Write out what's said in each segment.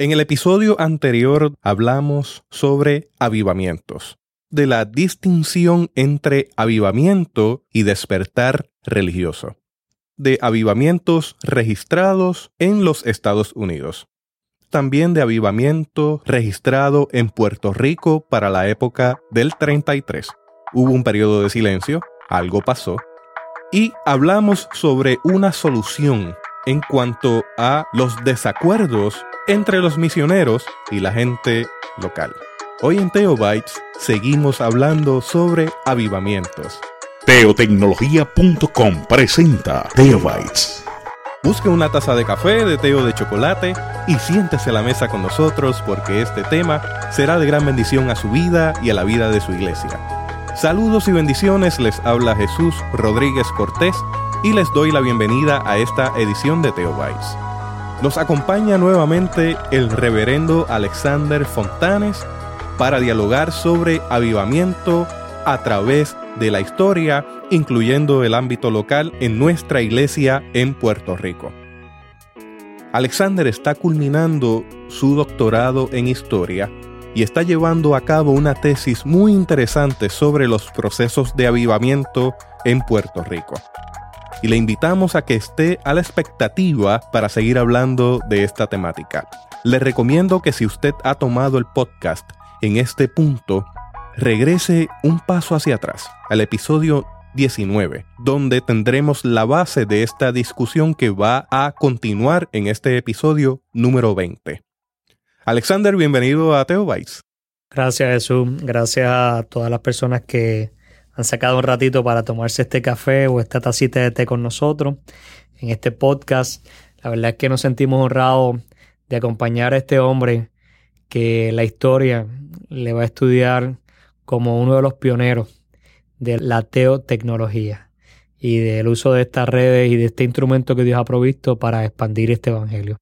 En el episodio anterior hablamos sobre avivamientos, de la distinción entre avivamiento y despertar religioso, de avivamientos registrados en los Estados Unidos, también de avivamiento registrado en Puerto Rico para la época del 33. Hubo un periodo de silencio, algo pasó, y hablamos sobre una solución en cuanto a los desacuerdos entre los misioneros y la gente local. Hoy en Teobytes seguimos hablando sobre avivamientos. Teotecnología.com presenta Teobytes. Busque una taza de café, de té o de chocolate y siéntese a la mesa con nosotros porque este tema será de gran bendición a su vida y a la vida de su iglesia. Saludos y bendiciones, les habla Jesús Rodríguez Cortés y les doy la bienvenida a esta edición de Teobytes. Nos acompaña nuevamente el reverendo Alexander Fontanes para dialogar sobre avivamiento a través de la historia, incluyendo el ámbito local en nuestra iglesia en Puerto Rico. Alexander está culminando su doctorado en historia y está llevando a cabo una tesis muy interesante sobre los procesos de avivamiento en Puerto Rico y le invitamos a que esté a la expectativa para seguir hablando de esta temática. Le recomiendo que si usted ha tomado el podcast en este punto, regrese un paso hacia atrás, al episodio 19, donde tendremos la base de esta discusión que va a continuar en este episodio número 20. Alexander, bienvenido a Teobytes. Gracias Jesús, gracias a todas las personas que han sacado un ratito para tomarse este café o esta tacita de té con nosotros en este podcast. La verdad es que nos sentimos honrados de acompañar a este hombre que la historia le va a estudiar como uno de los pioneros de la teotecnología y del uso de estas redes y de este instrumento que Dios ha provisto para expandir este evangelio.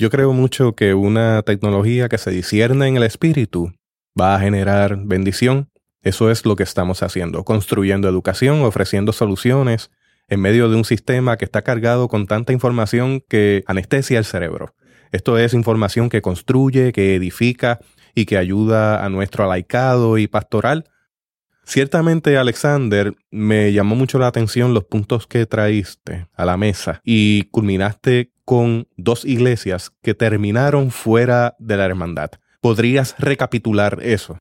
Yo creo mucho que una tecnología que se discierne en el espíritu va a generar bendición eso es lo que estamos haciendo, construyendo educación, ofreciendo soluciones en medio de un sistema que está cargado con tanta información que anestesia el cerebro. Esto es información que construye, que edifica y que ayuda a nuestro laicado y pastoral. Ciertamente, Alexander, me llamó mucho la atención los puntos que traíste a la mesa y culminaste con dos iglesias que terminaron fuera de la hermandad. ¿Podrías recapitular eso?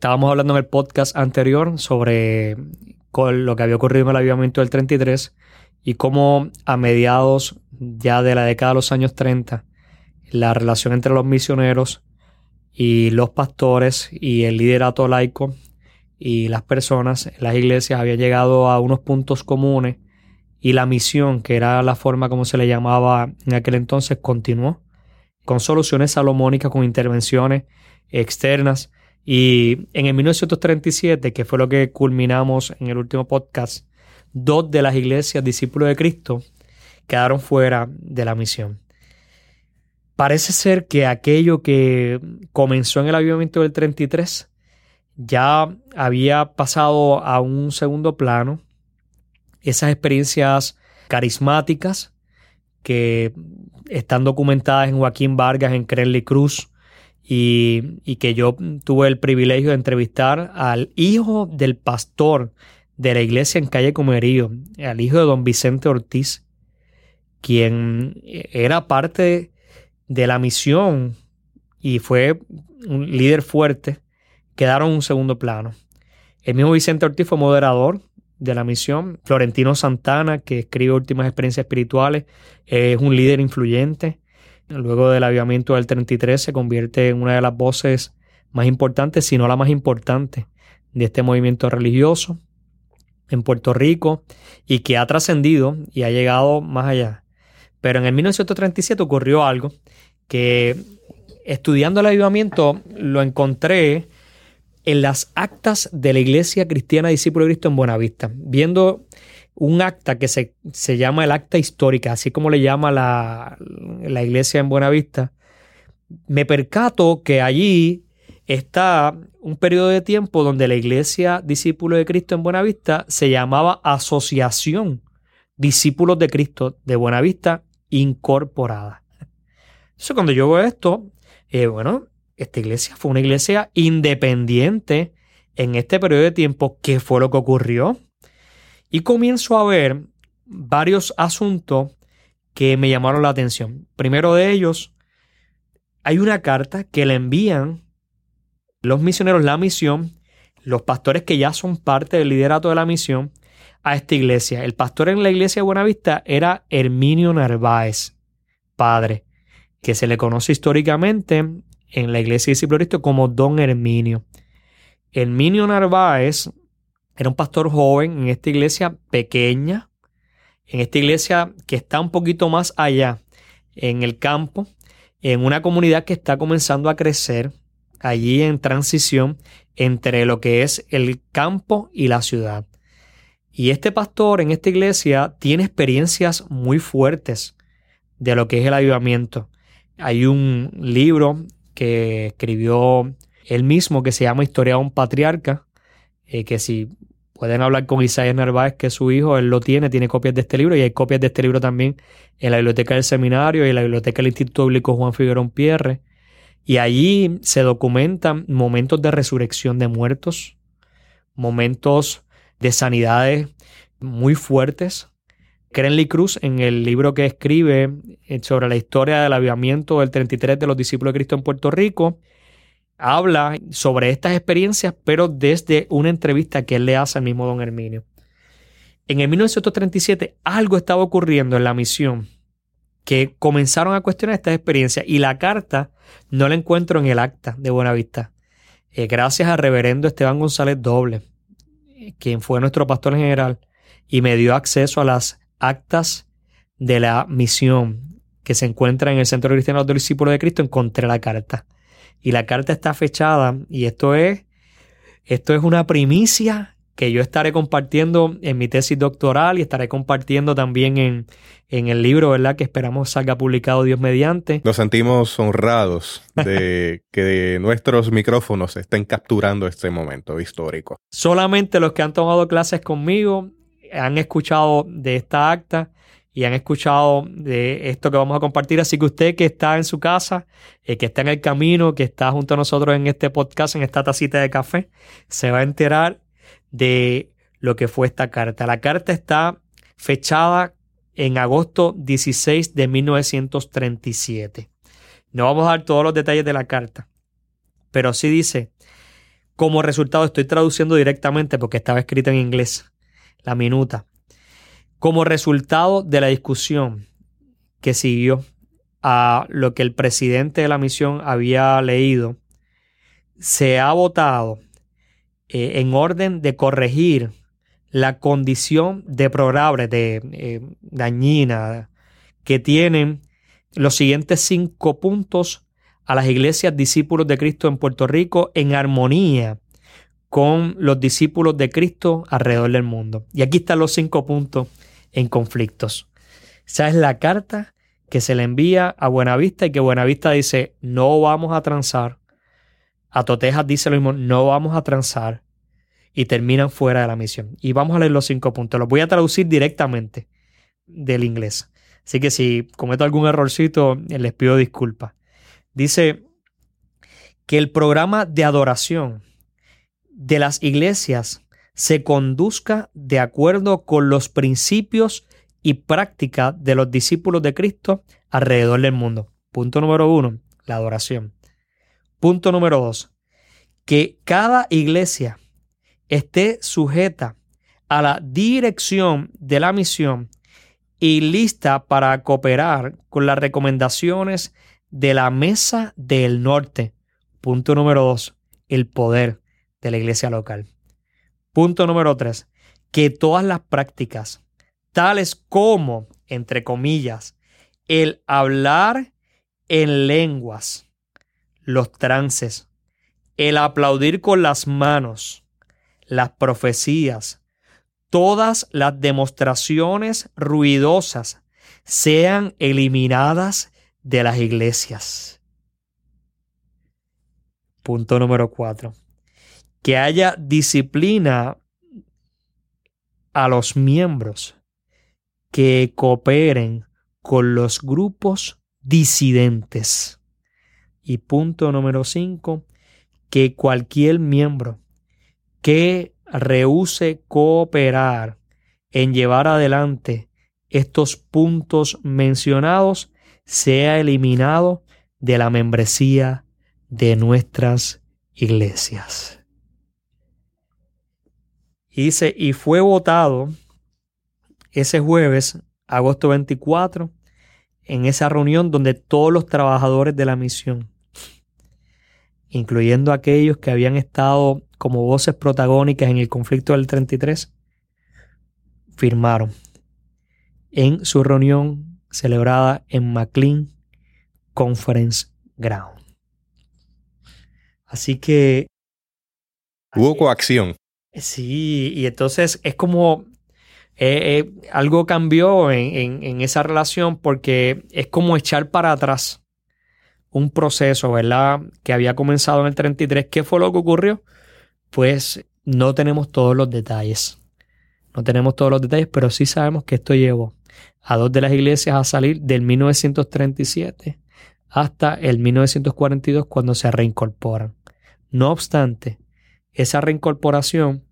Estábamos hablando en el podcast anterior sobre lo que había ocurrido en el avivamiento del 33 y cómo a mediados ya de la década de los años 30 la relación entre los misioneros y los pastores y el liderato laico y las personas las iglesias había llegado a unos puntos comunes y la misión, que era la forma como se le llamaba en aquel entonces, continuó con soluciones salomónicas, con intervenciones externas y en el 1937, que fue lo que culminamos en el último podcast, dos de las iglesias discípulos de Cristo quedaron fuera de la misión. Parece ser que aquello que comenzó en el avivamiento del 33 ya había pasado a un segundo plano. Esas experiencias carismáticas que están documentadas en Joaquín Vargas, en Crenley Cruz, y, que yo tuve el privilegio de entrevistar al hijo del pastor de la iglesia en calle Comerío, al hijo de don Vicente Ortiz, quien era parte de la misión y fue un líder fuerte, quedaron en un segundo plano. El mismo Vicente Ortiz fue moderador de la misión. Florentino Santana, que escribe Últimas Experiencias Espirituales, es un líder influyente luego del avivamiento del 33 se convierte en una de las voces más importantes, si no la más importante, de este movimiento religioso en Puerto Rico y que ha trascendido y ha llegado más allá. Pero en el 1937 ocurrió algo que estudiando el avivamiento lo encontré en las actas de la Iglesia Cristiana Discípulo de Cristo en Buenavista, viendo un acta que se, llama el acta histórica, así como le llama la, la iglesia en Buenavista, me percato que allí está un periodo de tiempo donde la iglesia Discípulos de Cristo en Buenavista se llamaba Asociación Discípulos de Cristo de Buenavista Incorporada. Entonces, cuando yo veo esto, eh, bueno, esta iglesia fue una iglesia independiente en este periodo de tiempo. ¿Qué fue lo que ocurrió? Y comienzo a ver varios asuntos que me llamaron la atención. Primero de ellos, hay una carta que le envían los misioneros, la misión, los pastores que ya son parte del liderato de la misión, a esta iglesia. El pastor en la iglesia de Buenavista era Herminio Narváez, padre, que se le conoce históricamente en la iglesia de como Don Herminio. Herminio Narváez era un pastor joven en esta iglesia pequeña, en esta iglesia que está un poquito más allá, en el campo, en una comunidad que está comenzando a crecer, allí en transición entre lo que es el campo y la ciudad. Y este pastor en esta iglesia tiene experiencias muy fuertes de lo que es el avivamiento. Hay un libro que escribió él mismo que se llama Historia de un Patriarca, eh, que si pueden hablar con Isaías Narváez, que es su hijo, él lo tiene, tiene copias de este libro y hay copias de este libro también en la biblioteca del seminario y en la biblioteca del Instituto Bíblico Juan Figueroa Pierre. Y allí se documentan momentos de resurrección de muertos, momentos de sanidades muy fuertes. Crenley Cruz, en el libro que escribe eh, sobre la historia del avivamiento del 33 de los discípulos de Cristo en Puerto Rico, habla sobre estas experiencias, pero desde una entrevista que él le hace al mismo don Herminio. En el 1937 algo estaba ocurriendo en la misión que comenzaron a cuestionar estas experiencias y la carta no la encuentro en el acta de Buenavista. Eh, gracias al reverendo Esteban González Doble, quien fue nuestro pastor general y me dio acceso a las actas de la misión que se encuentra en el Centro Cristiano del Discípulo de Cristo, encontré la carta. Y la carta está fechada y esto es, esto es una primicia que yo estaré compartiendo en mi tesis doctoral y estaré compartiendo también en, en el libro, ¿verdad? Que esperamos salga publicado Dios mediante. Nos sentimos honrados de que nuestros micrófonos estén capturando este momento histórico. Solamente los que han tomado clases conmigo han escuchado de esta acta y han escuchado de esto que vamos a compartir. Así que usted que está en su casa, eh, que está en el camino, que está junto a nosotros en este podcast, en esta tacita de café, se va a enterar de lo que fue esta carta. La carta está fechada en agosto 16 de 1937. No vamos a dar todos los detalles de la carta, pero sí dice, como resultado, estoy traduciendo directamente porque estaba escrita en inglés, la minuta. Como resultado de la discusión que siguió a lo que el presidente de la misión había leído, se ha votado eh, en orden de corregir la condición deplorable, de, eh, dañina, que tienen los siguientes cinco puntos a las iglesias discípulos de Cristo en Puerto Rico en armonía con los discípulos de Cristo alrededor del mundo. Y aquí están los cinco puntos en conflictos. Esa es la carta que se le envía a Buenavista y que Buenavista dice, no vamos a transar a Totejas dice lo mismo, no vamos a transar y terminan fuera de la misión. Y vamos a leer los cinco puntos. Los voy a traducir directamente del inglés. Así que si cometo algún errorcito, les pido disculpas. Dice que el programa de adoración de las iglesias se conduzca de acuerdo con los principios y prácticas de los discípulos de Cristo alrededor del mundo. Punto número uno, la adoración. Punto número dos, que cada iglesia esté sujeta a la dirección de la misión y lista para cooperar con las recomendaciones de la Mesa del Norte. Punto número dos, el poder de la iglesia local. Punto número tres, que todas las prácticas, tales como, entre comillas, el hablar en lenguas, los trances, el aplaudir con las manos, las profecías, todas las demostraciones ruidosas sean eliminadas de las iglesias. Punto número cuatro. Que haya disciplina a los miembros que cooperen con los grupos disidentes Y punto número cinco, que cualquier miembro que rehúse cooperar en llevar adelante estos puntos mencionados sea eliminado de la membresía de nuestras iglesias. Dice, y fue votado ese jueves, agosto 24, en esa reunión donde todos los trabajadores de la misión, incluyendo aquellos que habían estado como voces protagónicas en el conflicto del 33, firmaron en su reunión celebrada en McLean Conference Ground. Así que... Hubo coacción. Sí, y entonces es como eh, eh, algo cambió en, esa relación porque es como echar para atrás un proceso, ¿verdad? Que había comenzado en el 33. ¿Qué fue lo que ocurrió? Pues no tenemos todos los detalles. No tenemos todos los detalles, pero sí sabemos que esto llevó a dos de las iglesias a salir del 1937 hasta el 1942 cuando se reincorporan. No obstante, esa reincorporación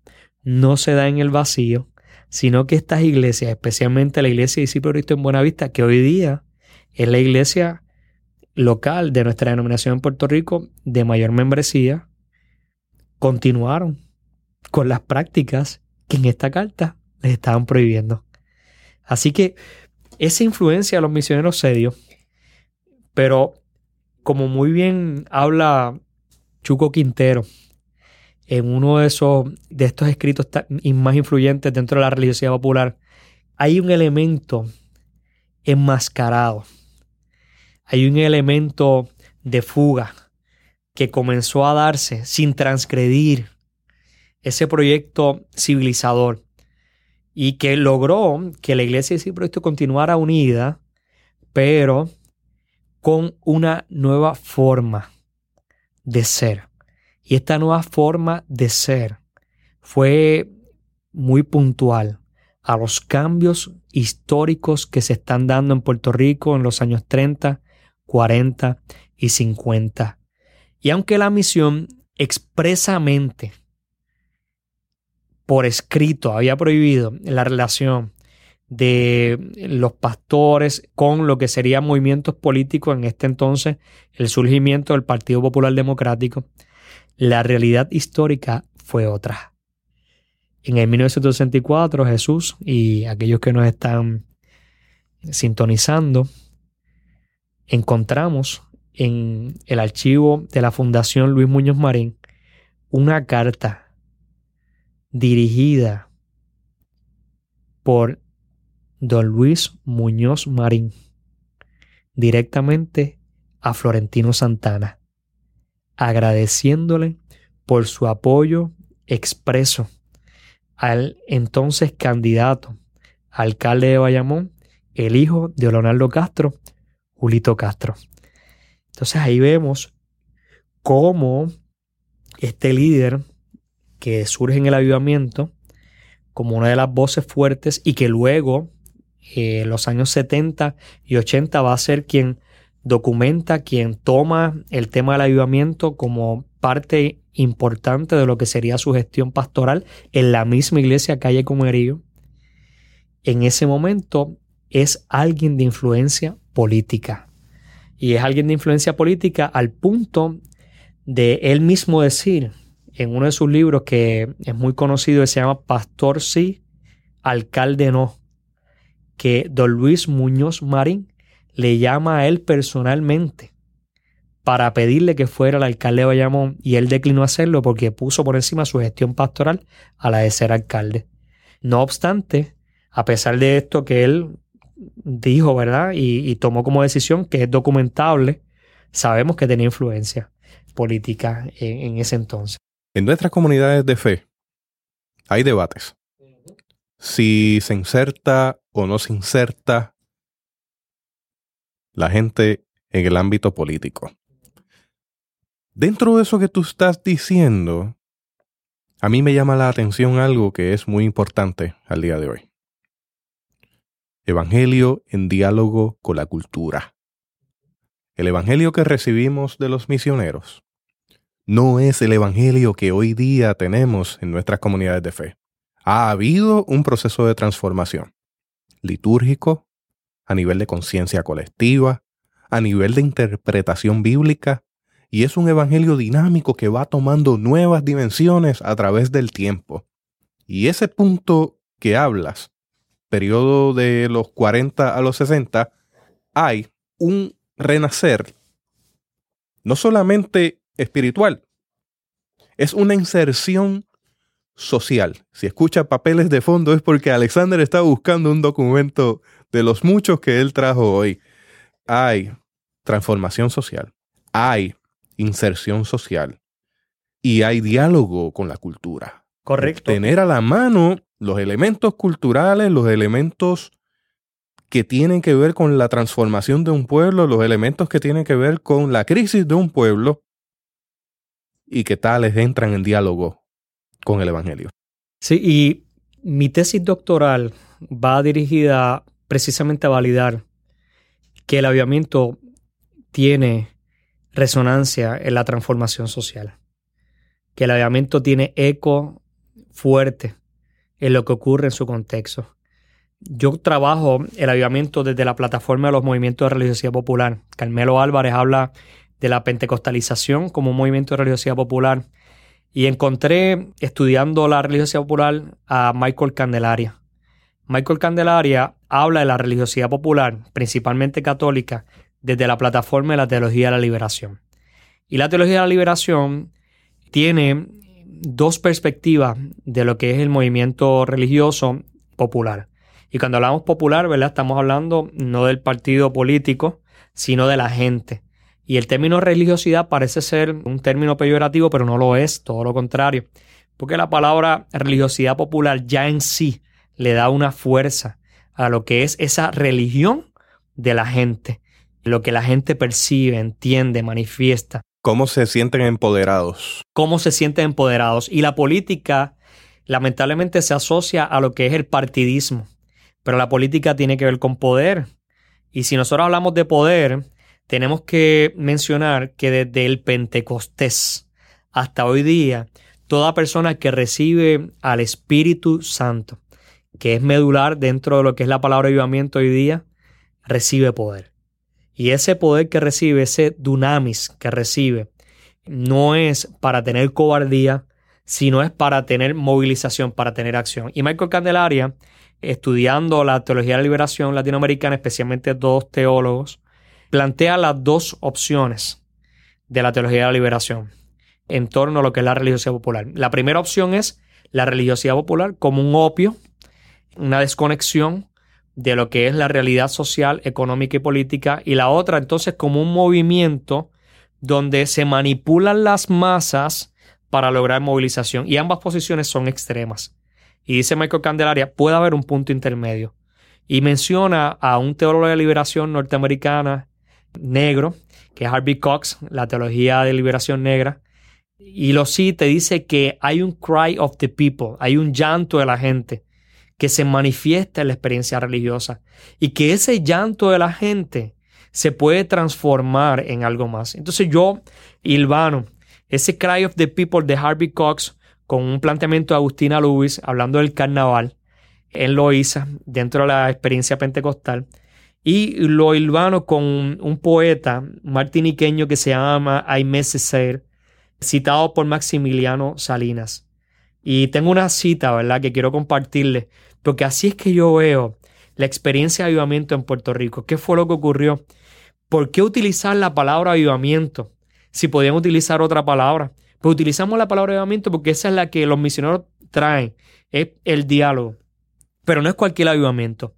no se da en el vacío, sino que estas iglesias, especialmente la iglesia de discípulos Cristo en Buenavista, que hoy día es la iglesia local de nuestra denominación en Puerto Rico de mayor membresía, continuaron con las prácticas que en esta carta les estaban prohibiendo. Así que esa influencia de los misioneros se dio, pero como muy bien habla Chuco Quintero en uno de esos de estos escritos más influyentes dentro de la religiosidad popular, hay un elemento enmascarado. Hay un elemento de fuga que comenzó a darse sin transgredir ese proyecto civilizador y que logró que la iglesia de proyecto continuara unida, pero con una nueva forma de ser. Y esta nueva forma de ser fue muy puntual a los cambios históricos que se están dando en Puerto Rico en los años 30, 40 y 50. Y aunque la misión expresamente por escrito había prohibido la relación de los pastores con lo que serían movimientos políticos en este entonces, el surgimiento del Partido Popular Democrático, la realidad histórica fue otra. En el 1964 Jesús y aquellos que nos están sintonizando, encontramos en el archivo de la Fundación Luis Muñoz Marín una carta dirigida por don Luis Muñoz Marín directamente a Florentino Santana agradeciéndole por su apoyo expreso al entonces candidato alcalde de Bayamón, el hijo de Leonardo Castro, Julito Castro. Entonces ahí vemos cómo este líder que surge en el avivamiento como una de las voces fuertes y que luego en eh, los años 70 y 80 va a ser quien documenta quien toma el tema del avivamiento como parte importante de lo que sería su gestión pastoral en la misma iglesia Calle Comerío, en ese momento es alguien de influencia política. Y es alguien de influencia política al punto de él mismo decir en uno de sus libros que es muy conocido, que se llama Pastor sí, alcalde no, que don Luis Muñoz Marín le llama a él personalmente para pedirle que fuera el alcalde de Bayamón y él declinó hacerlo porque puso por encima su gestión pastoral a la de ser alcalde. No obstante, a pesar de esto que él dijo, ¿verdad? Y, tomó como decisión que es documentable, sabemos que tenía influencia política en, en ese entonces. En nuestras comunidades de fe hay debates. Si se inserta o no se inserta la gente en el ámbito político. Dentro de eso que tú estás diciendo, a mí me llama la atención algo que es muy importante al día de hoy. Evangelio en diálogo con la cultura. el evangelio que recibimos de los misioneros no es el evangelio que hoy día tenemos en nuestras comunidades de fe. Ha habido un proceso de transformación litúrgico, a nivel de conciencia colectiva, a nivel de interpretación bíblica, y es un evangelio dinámico que va tomando nuevas dimensiones a través del tiempo. Y ese punto que hablas, periodo de los 40 a los 60, hay un renacer, no solamente espiritual, es una inserción social. Si escucha papeles de fondo es porque Alexander está buscando un documento de los muchos que él trajo hoy. Hay transformación social, hay inserción social y hay diálogo con la cultura. Correcto. Tener a la mano los elementos culturales, los elementos que tienen que ver con la transformación de un pueblo, los elementos que tienen que ver con la crisis de un pueblo y que tales entran en diálogo con el Evangelio. Sí, y mi tesis doctoral va dirigida precisamente a validar que el avivamiento tiene resonancia en la transformación social, que el avivamiento tiene eco fuerte en lo que ocurre en su contexto. Yo trabajo el avivamiento desde la plataforma de los movimientos de religiosidad popular. Carmelo Álvarez habla de la pentecostalización como un movimiento de religiosidad popular y encontré estudiando la religiosidad popular a Michael Candelaria. Michael Candelaria habla de la religiosidad popular, principalmente católica, desde la plataforma de la teología de la liberación. Y la teología de la liberación tiene dos perspectivas de lo que es el movimiento religioso popular. Y cuando hablamos popular, ¿verdad? Estamos hablando no del partido político, sino de la gente. Y el término religiosidad parece ser un término peyorativo, pero no lo es, todo lo contrario. Porque la palabra religiosidad popular ya en sí le da una fuerza a lo que es esa religión de la gente, lo que la gente percibe, entiende, manifiesta. ¿Cómo se sienten empoderados? Cómo se sienten empoderados. Y la política lamentablemente se asocia a lo que es el partidismo, pero la política tiene que ver con poder. Y si nosotros hablamos de poder, tenemos que mencionar que desde el Pentecostés hasta hoy día, toda persona que recibe al Espíritu Santo, que es medular dentro de lo que es la palabra avivamiento hoy día, recibe poder. Y ese poder que recibe, ese dunamis que recibe, no es para tener cobardía, sino es para tener movilización, para tener acción. Y Michael Candelaria, estudiando la teología de la liberación latinoamericana, especialmente dos teólogos, plantea las dos opciones de la teología de la liberación en torno a lo que es la religiosidad popular. La primera opción es la religiosidad popular como un opio, una desconexión de lo que es la realidad social, económica y política, y la otra entonces como un movimiento donde se manipulan las masas para lograr movilización. Y ambas posiciones son extremas. Y dice Michael Candelaria, puede haber un punto intermedio. Y menciona a un teólogo de liberación norteamericana negro, que es Harvey Cox, la teología de liberación negra, y lo cita y dice que hay un cry of the people, hay un llanto de la gente que se manifiesta en la experiencia religiosa y que ese llanto de la gente se puede transformar en algo más. Entonces yo, Ilvano, ese cry of the people de Harvey Cox con un planteamiento de Agustina Lewis hablando del carnaval en Loíza dentro de la experiencia pentecostal y lo hilvano con un poeta martiniqueño que se llama Aimé Césaire, citado por Maximiliano Salinas. Y tengo una cita, ¿verdad?, que quiero compartirle, porque así es que yo veo la experiencia de avivamiento en Puerto Rico. ¿Qué fue lo que ocurrió? ¿Por qué utilizar la palabra avivamiento si podían utilizar otra palabra? Pues utilizamos la palabra avivamiento porque esa es la que los misioneros traen, es el diálogo. Pero no es cualquier avivamiento.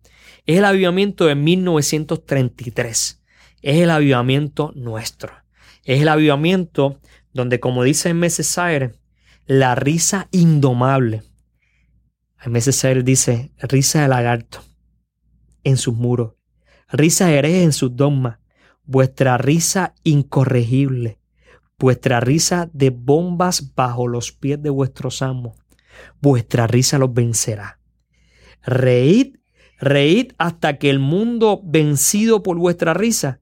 Es el avivamiento de 1933. Es el avivamiento nuestro. Es el avivamiento donde, como dice Sayer, la risa indomable. Sayer dice, risa de lagarto en sus muros, risa hereje en sus dogmas, vuestra risa incorregible, vuestra risa de bombas bajo los pies de vuestros amos, vuestra risa los vencerá. Reíd Reíd hasta que el mundo, vencido por vuestra risa,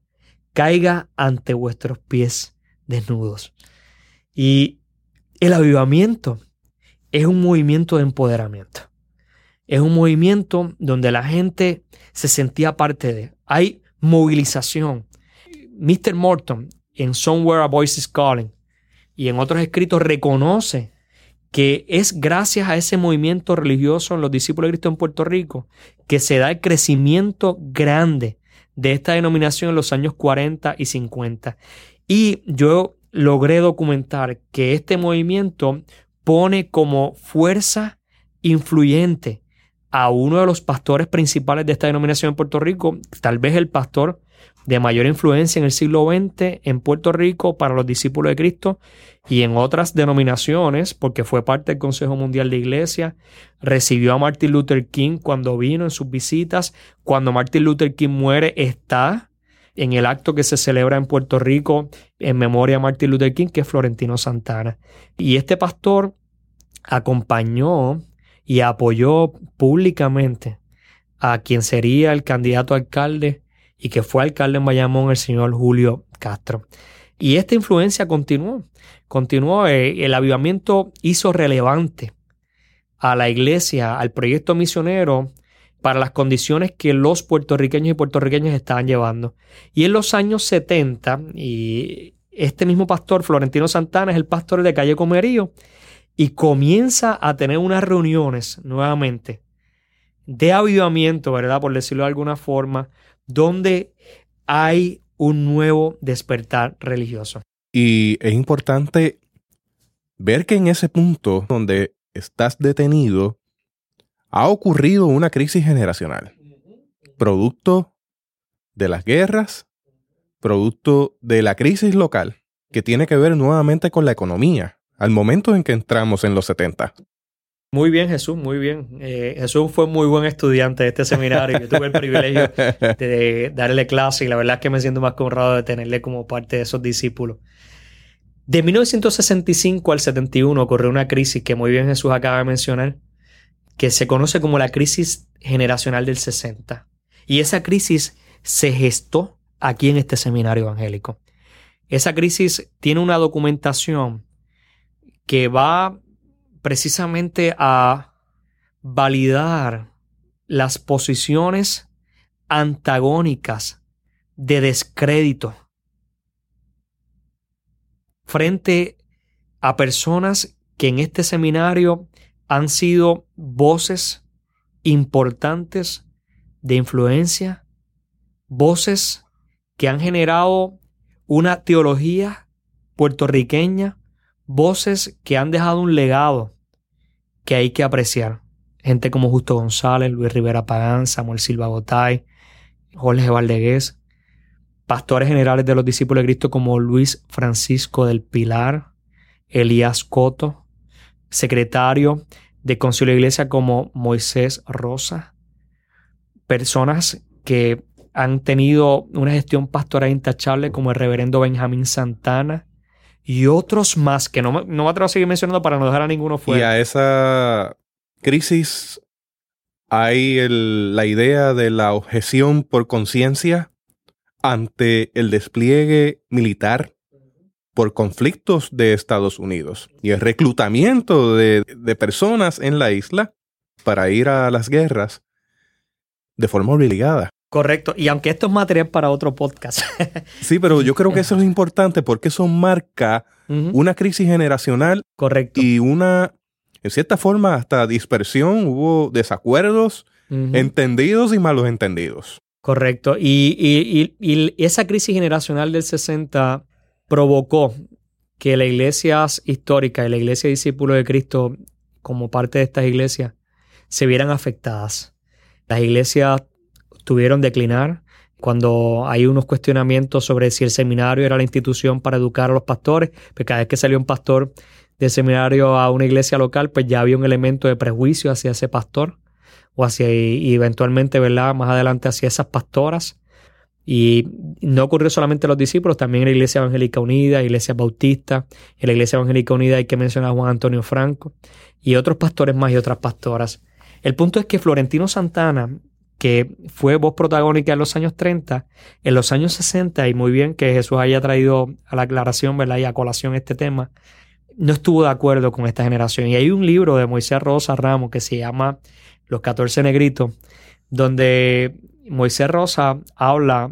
caiga ante vuestros pies desnudos. Y el avivamiento es un movimiento de empoderamiento. Es un movimiento donde la gente se sentía parte de. Hay movilización. Mr. Morton en Somewhere a Voice is Calling y en otros escritos reconoce que es gracias a ese movimiento religioso en los discípulos de Cristo en Puerto Rico que se da el crecimiento grande de esta denominación en los años 40 y 50. Y yo logré documentar que este movimiento pone como fuerza influyente a uno de los pastores principales de esta denominación en Puerto Rico, tal vez el pastor de mayor influencia en el siglo XX en Puerto Rico para los discípulos de Cristo y en otras denominaciones, porque fue parte del Consejo Mundial de Iglesia, recibió a Martin Luther King cuando vino en sus visitas, cuando Martin Luther King muere está en el acto que se celebra en Puerto Rico en memoria a Martin Luther King, que es Florentino Santana. Y este pastor acompañó y apoyó públicamente a quien sería el candidato a alcalde y que fue alcalde en Bayamón, el señor Julio Castro. Y esta influencia continuó, continuó, eh, el avivamiento hizo relevante a la iglesia, al proyecto misionero, para las condiciones que los puertorriqueños y puertorriqueñas estaban llevando. Y en los años 70, y este mismo pastor, Florentino Santana, es el pastor de Calle Comerío, y comienza a tener unas reuniones nuevamente de avivamiento, ¿verdad? Por decirlo de alguna forma, donde hay un nuevo despertar religioso. Y es importante ver que en ese punto donde estás detenido, ha ocurrido una crisis generacional, producto de las guerras, producto de la crisis local, que tiene que ver nuevamente con la economía, al momento en que entramos en los 70. Muy bien, Jesús, muy bien. Eh, Jesús fue muy buen estudiante de este seminario. Yo tuve el privilegio de darle clase y la verdad es que me siento más honrado de tenerle como parte de esos discípulos. De 1965 al 71 ocurrió una crisis que muy bien Jesús acaba de mencionar, que se conoce como la crisis generacional del 60. Y esa crisis se gestó aquí en este seminario evangélico. Esa crisis tiene una documentación que va precisamente a validar las posiciones antagónicas de descrédito frente a personas que en este seminario han sido voces importantes de influencia, voces que han generado una teología puertorriqueña voces que han dejado un legado que hay que apreciar. Gente como Justo González, Luis Rivera Pagán, Samuel Silva Gotay, Jorge Valdegués, pastores generales de los discípulos de Cristo como Luis Francisco del Pilar, Elías Coto, secretario de Concilio de Iglesia como Moisés Rosa, personas que han tenido una gestión pastoral intachable como el reverendo Benjamín Santana, y otros más que no, no me atrevo a seguir mencionando para no dejar a ninguno fuera. Y a esa crisis hay la idea de la objeción por conciencia ante el despliegue militar por conflictos de Estados Unidos y el reclutamiento de, de personas en la isla para ir a las guerras de forma obligada. Correcto. Y aunque esto es material para otro podcast. sí, pero yo creo que eso es importante porque eso marca una crisis generacional. Correcto. Y una, en cierta forma, hasta dispersión. Hubo desacuerdos, entendidos y malos entendidos. Correcto. Y, y, esa crisis generacional del 60 provocó que las iglesias históricas y la iglesia discípulo de Cristo, como parte de estas iglesias, se vieran afectadas. Las iglesias tuvieron declinar, cuando hay unos cuestionamientos sobre si el seminario era la institución para educar a los pastores, pues cada vez que salió un pastor del seminario a una iglesia local, pues ya había un elemento de prejuicio hacia ese pastor o hacia y eventualmente, ¿verdad? Más adelante hacia esas pastoras. Y no ocurrió solamente los discípulos, también en la Iglesia Evangélica Unida, Iglesia Bautista, en la Iglesia Evangélica Unida hay que mencionar a Juan Antonio Franco y otros pastores más y otras pastoras. El punto es que Florentino Santana que fue voz protagónica en los años 30, en los años 60, y muy bien que Jesús haya traído a la aclaración ¿verdad? y a colación este tema, no estuvo de acuerdo con esta generación. Y hay un libro de Moisés Rosa Ramos que se llama Los 14 Negritos, donde Moisés Rosa habla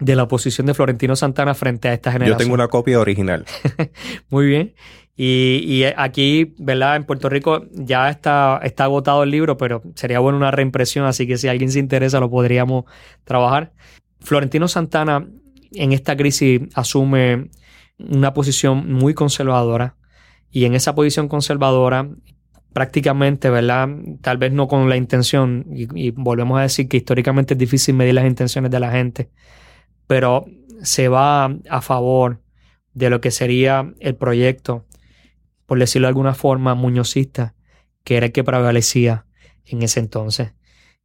de la oposición de Florentino Santana frente a esta generación. Yo tengo una copia original. Muy bien. Y, aquí, ¿verdad? En Puerto Rico ya está, está agotado el libro, pero sería bueno una reimpresión, así que si alguien se interesa lo podríamos trabajar. Florentino Santana en esta crisis asume una posición muy conservadora y en esa posición conservadora prácticamente, ¿verdad? Tal vez no con la intención, y, y, volvemos a decir que históricamente es difícil medir las intenciones de la gente, pero se va a favor de lo que sería el proyecto por decirlo de alguna forma, muñozista, que era el que prevalecía en ese entonces.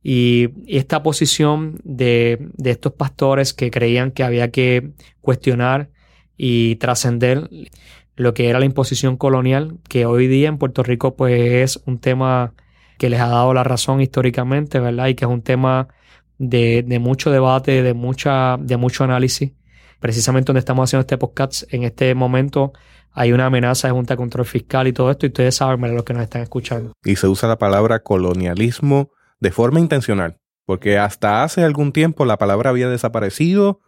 Y esta posición de, estos pastores que creían que había que cuestionar y trascender lo que era la imposición colonial, que hoy día en Puerto Rico pues es un tema que les ha dado la razón históricamente, ¿verdad? Y que es un tema de, de mucho debate, de, mucha, de mucho análisis. Precisamente donde estamos haciendo este podcast en este momento hay una amenaza de Junta de Control Fiscal y todo esto, y ustedes saben, los que nos están escuchando. Y se usa la palabra colonialismo de forma intencional, porque hasta hace algún tiempo la palabra había desaparecido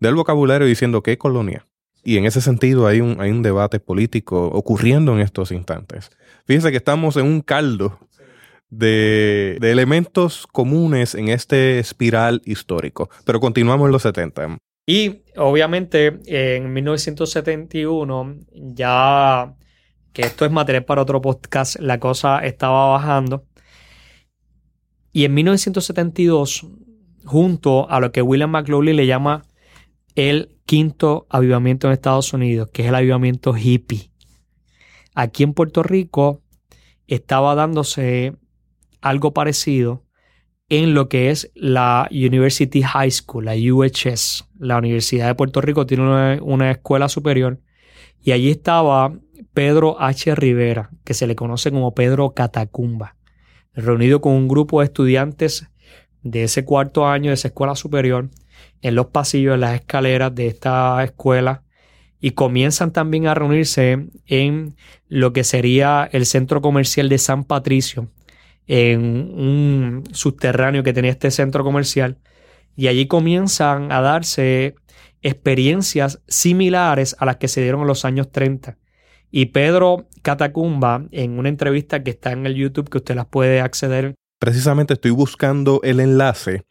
del vocabulario diciendo que colonia. Y en ese sentido hay un, hay un debate político ocurriendo en estos instantes. Fíjense que estamos en un caldo de, de, elementos comunes en este espiral histórico. Pero continuamos en los 70. Y obviamente en 1971, ya que esto es material para otro podcast, la cosa estaba bajando. Y en 1972, junto a lo que William McLaughlin le llama el quinto avivamiento en Estados Unidos, que es el avivamiento hippie. Aquí en Puerto Rico estaba dándose algo parecido en lo que es la University High School, la UHS. La Universidad de Puerto Rico tiene una, escuela superior y allí estaba Pedro H. Rivera, que se le conoce como Pedro Catacumba, reunido con un grupo de estudiantes de ese cuarto año de esa escuela superior en los pasillos, en las escaleras de esta escuela y comienzan también a reunirse en lo que sería el centro comercial de San Patricio, en un subterráneo que tenía este centro comercial y allí comienzan a darse experiencias similares a las que se dieron en los años 30. Y Pedro Catacumba, en una entrevista que está en el YouTube, que usted las puede acceder. Precisamente estoy buscando el enlace.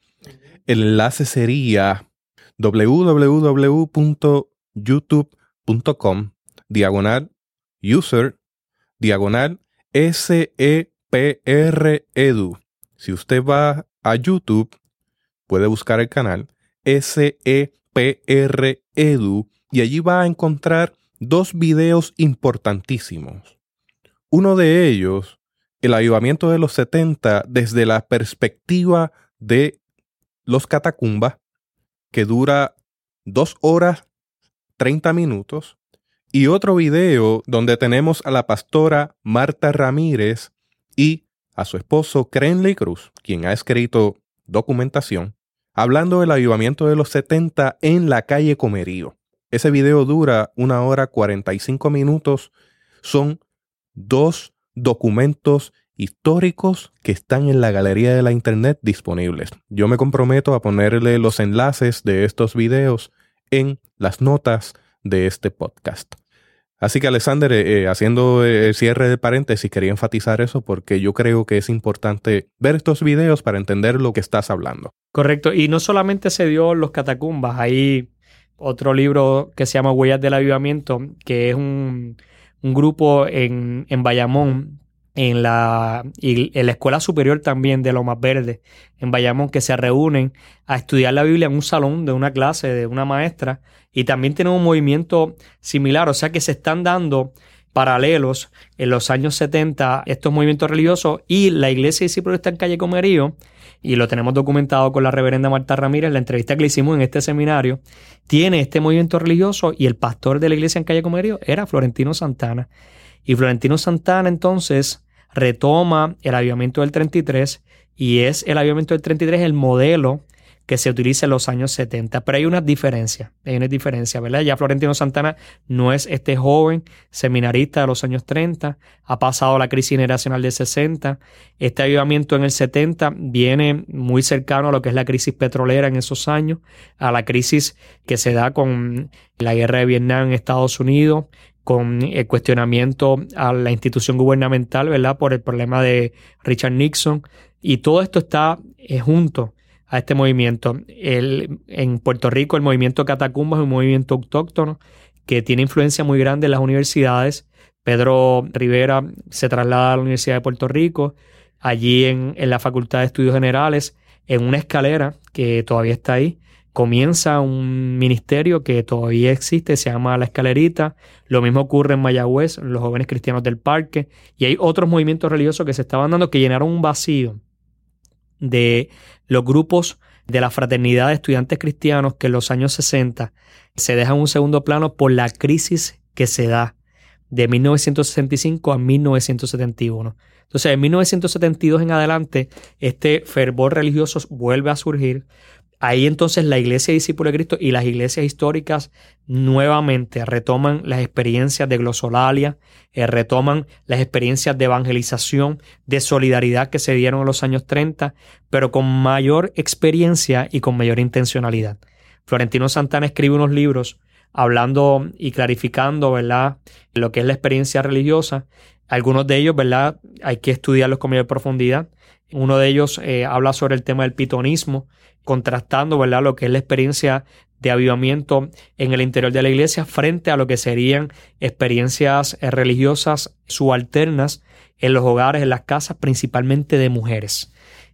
El enlace sería www.youtube.com diagonal user diagonal SE PR Edu. Si usted va a YouTube, puede buscar el canal SEPR Edu y allí va a encontrar dos videos importantísimos. Uno de ellos, el avivamiento de los 70 desde la perspectiva de los catacumbas, que dura dos horas 30 minutos, y otro video donde tenemos a la pastora Marta Ramírez y a su esposo Crenley Cruz, quien ha escrito documentación, hablando del avivamiento de los 70 en la calle Comerío. Ese video dura una hora 45 minutos. Son dos documentos históricos que están en la galería de la internet disponibles. Yo me comprometo a ponerle los enlaces de estos videos en las notas de este podcast. Así que Alexander, eh, eh, haciendo eh, el cierre de paréntesis, quería enfatizar eso porque yo creo que es importante ver estos videos para entender lo que estás hablando. Correcto, y no solamente se dio Los Catacumbas, hay otro libro que se llama Huellas del Avivamiento, que es un, grupo en, en Bayamón en la, en la Escuela Superior también de Lomas Verde, en Bayamón, que se reúnen a estudiar la Biblia en un salón de una clase de una maestra y también tienen un movimiento similar, o sea que se están dando paralelos en los años 70 estos movimientos religiosos y la iglesia discípulos está en calle Comerío y lo tenemos documentado con la reverenda Marta Ramírez, la entrevista que le hicimos en este seminario, tiene este movimiento religioso y el pastor de la iglesia en calle Comerío era Florentino Y Florentino Santana entonces retoma el avivamiento del 33 y es el avivamiento del 33 el modelo que se utiliza en los años 70. Pero hay unas diferencias, hay una diferencia, ¿verdad? Ya Florentino Santana no es este joven seminarista de los años 30, ha pasado la crisis generacional de 60. Este avivamiento en el 70 viene muy cercano a lo que es la crisis petrolera en esos años, a la crisis que se da con la guerra de Vietnam en Estados Unidos, con el cuestionamiento a la institución gubernamental, ¿verdad? Por el problema de Richard Nixon. Y todo esto está eh, junto a este movimiento. El, en Puerto Rico el movimiento Catacumba es un movimiento autóctono que tiene influencia muy grande en las universidades. Pedro Rivera se traslada a la Universidad de Puerto Rico, allí en, en la Facultad de Estudios Generales, en una escalera que todavía está ahí, comienza un ministerio que todavía existe, se llama La Escalerita. Lo mismo ocurre en Mayagüez, los jóvenes cristianos del parque. Y hay otros movimientos religiosos que se estaban dando que llenaron un vacío de los grupos de la fraternidad de estudiantes cristianos que en los años 60 se dejan un segundo plano por la crisis que se da de 1965 a 1971. Entonces, en 1972 en adelante, este fervor religioso vuelve a surgir Ahí entonces la iglesia discípula de Cristo y las iglesias históricas nuevamente retoman las experiencias de glosolalia, eh, retoman las experiencias de evangelización, de solidaridad que se dieron en los años 30, pero con mayor experiencia y con mayor intencionalidad. Florentino Santana escribe unos libros hablando y clarificando, ¿verdad?, lo que es la experiencia religiosa. Algunos de ellos, ¿verdad?, hay que estudiarlos con mayor profundidad. Uno de ellos eh, habla sobre el tema del pitonismo, contrastando ¿verdad? lo que es la experiencia de avivamiento en el interior de la iglesia frente a lo que serían experiencias eh, religiosas subalternas en los hogares, en las casas, principalmente de mujeres.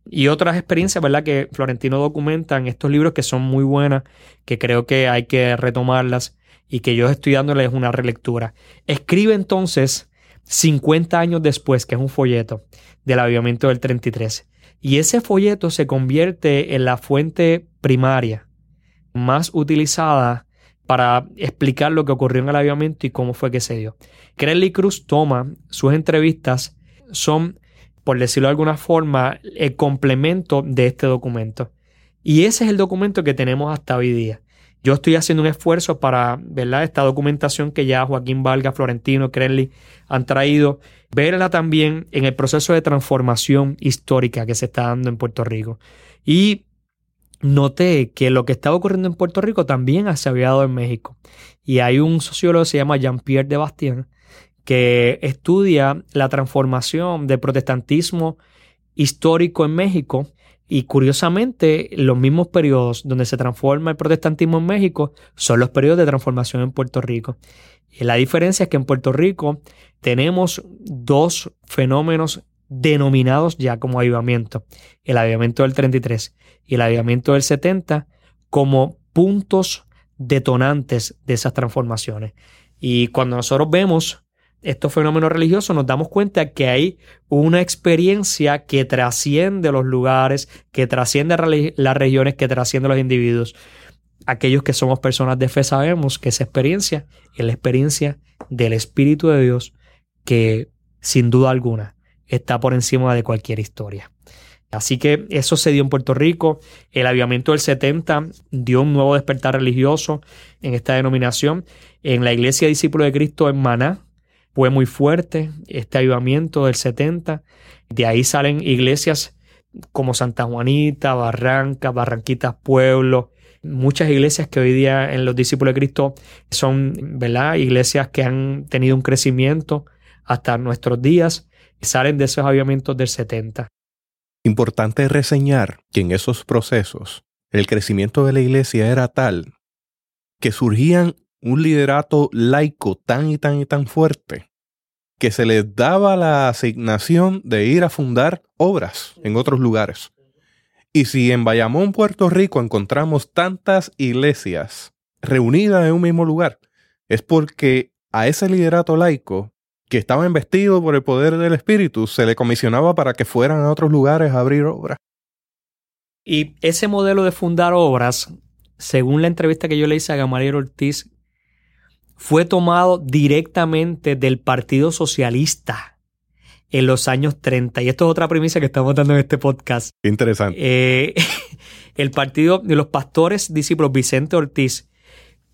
Y otras experiencias, ¿verdad?, que Florentino documenta en estos libros que son muy buenas, que creo que hay que retomarlas y que yo estoy dándoles una relectura. Escribe entonces, 50 años después, que es un folleto del avivamiento del 33, y ese folleto se convierte en la fuente primaria más utilizada para explicar lo que ocurrió en el avivamiento y cómo fue que se dio. Crelly Cruz toma sus entrevistas, son, por decirlo de alguna forma, el complemento de este documento. Y ese es el documento que tenemos hasta hoy día. Yo estoy haciendo un esfuerzo para, ¿verdad? Esta documentación que ya Joaquín Valga, Florentino, Crenley han traído, verla también en el proceso de transformación histórica que se está dando en Puerto Rico. Y noté que lo que estaba ocurriendo en Puerto Rico también se había dado en México. Y hay un sociólogo que se llama Jean-Pierre de Bastien que estudia la transformación del protestantismo histórico en México y curiosamente, los mismos periodos donde se transforma el protestantismo en México son los periodos de transformación en Puerto Rico. Y la diferencia es que en Puerto Rico tenemos dos fenómenos denominados ya como avivamiento. El avivamiento del 33 y el avivamiento del 70 como puntos detonantes de esas transformaciones. Y cuando nosotros vemos estos fenómenos religiosos nos damos cuenta que hay una experiencia que trasciende los lugares, que trasciende las regiones, que trasciende los individuos. Aquellos que somos personas de fe sabemos que esa experiencia es la experiencia del Espíritu de Dios que sin duda alguna está por encima de cualquier historia. Así que eso se dio en Puerto Rico. El avivamiento del 70 dio un nuevo despertar religioso en esta denominación. En la iglesia Discípulo de Cristo en Maná, fue muy fuerte este avivamiento del 70. De ahí salen iglesias como Santa Juanita, Barranca, Barranquitas Pueblo, muchas iglesias que hoy día en los discípulos de Cristo son, ¿verdad? Iglesias que han tenido un crecimiento hasta nuestros días salen de esos avivamientos del 70. Importante reseñar que en esos procesos el crecimiento de la iglesia era tal que surgían un liderato laico tan y tan y tan fuerte que se les daba la asignación de ir a fundar obras en otros lugares. Y si en Bayamón, Puerto Rico, encontramos tantas iglesias reunidas en un mismo lugar, es porque a ese liderato laico que estaba investido por el poder del Espíritu se le comisionaba para que fueran a otros lugares a abrir obras. Y ese modelo de fundar obras, según la entrevista que yo le hice a Gamaliel Ortiz fue tomado directamente del Partido Socialista en los años 30. Y esto es otra premisa que estamos dando en este podcast. Interesante. Eh, el partido de los pastores discípulos Vicente Ortiz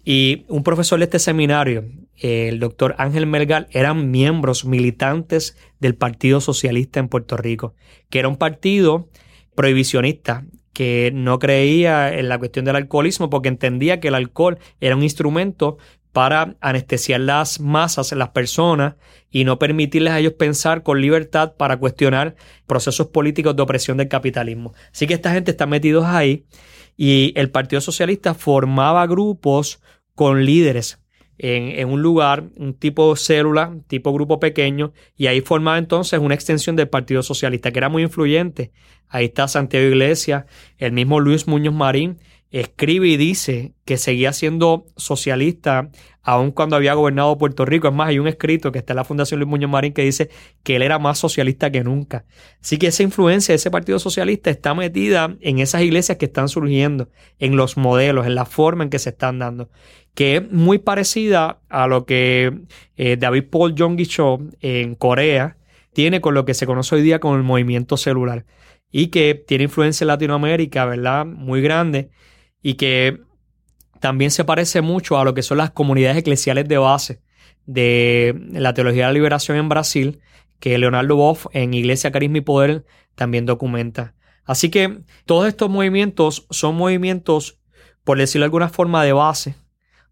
y un profesor de este seminario, el doctor Ángel Melgar, eran miembros militantes del Partido Socialista en Puerto Rico, que era un partido prohibicionista que no creía en la cuestión del alcoholismo porque entendía que el alcohol era un instrumento para anestesiar las masas, las personas, y no permitirles a ellos pensar con libertad para cuestionar procesos políticos de opresión del capitalismo. Así que esta gente está metidos ahí y el Partido Socialista formaba grupos con líderes en, un lugar, un tipo célula, tipo grupo pequeño, y ahí formaba entonces una extensión del Partido Socialista, que era muy influyente. Ahí está Santiago Iglesias, el mismo Luis Muñoz Marín, escribe y dice que seguía siendo socialista aun cuando había gobernado Puerto Rico. Es más, hay un escrito que está en la Fundación Luis Muñoz Marín que dice que él era más socialista que nunca. Así que esa influencia de ese Partido Socialista está metida en esas iglesias que están surgiendo, en los modelos, en la forma en que se están dando, que es muy parecida a lo que eh, David Paul Jong Cho en Corea tiene con lo que se conoce hoy día como el movimiento celular y que tiene influencia en Latinoamérica, ¿verdad? Muy grande y que también se parece mucho a lo que son las comunidades eclesiales de base de la teología de la liberación en Brasil, que Leonardo Boff en Iglesia, Carisma y Poder también documenta. Así que todos estos movimientos son movimientos, por decirlo de alguna forma, de base,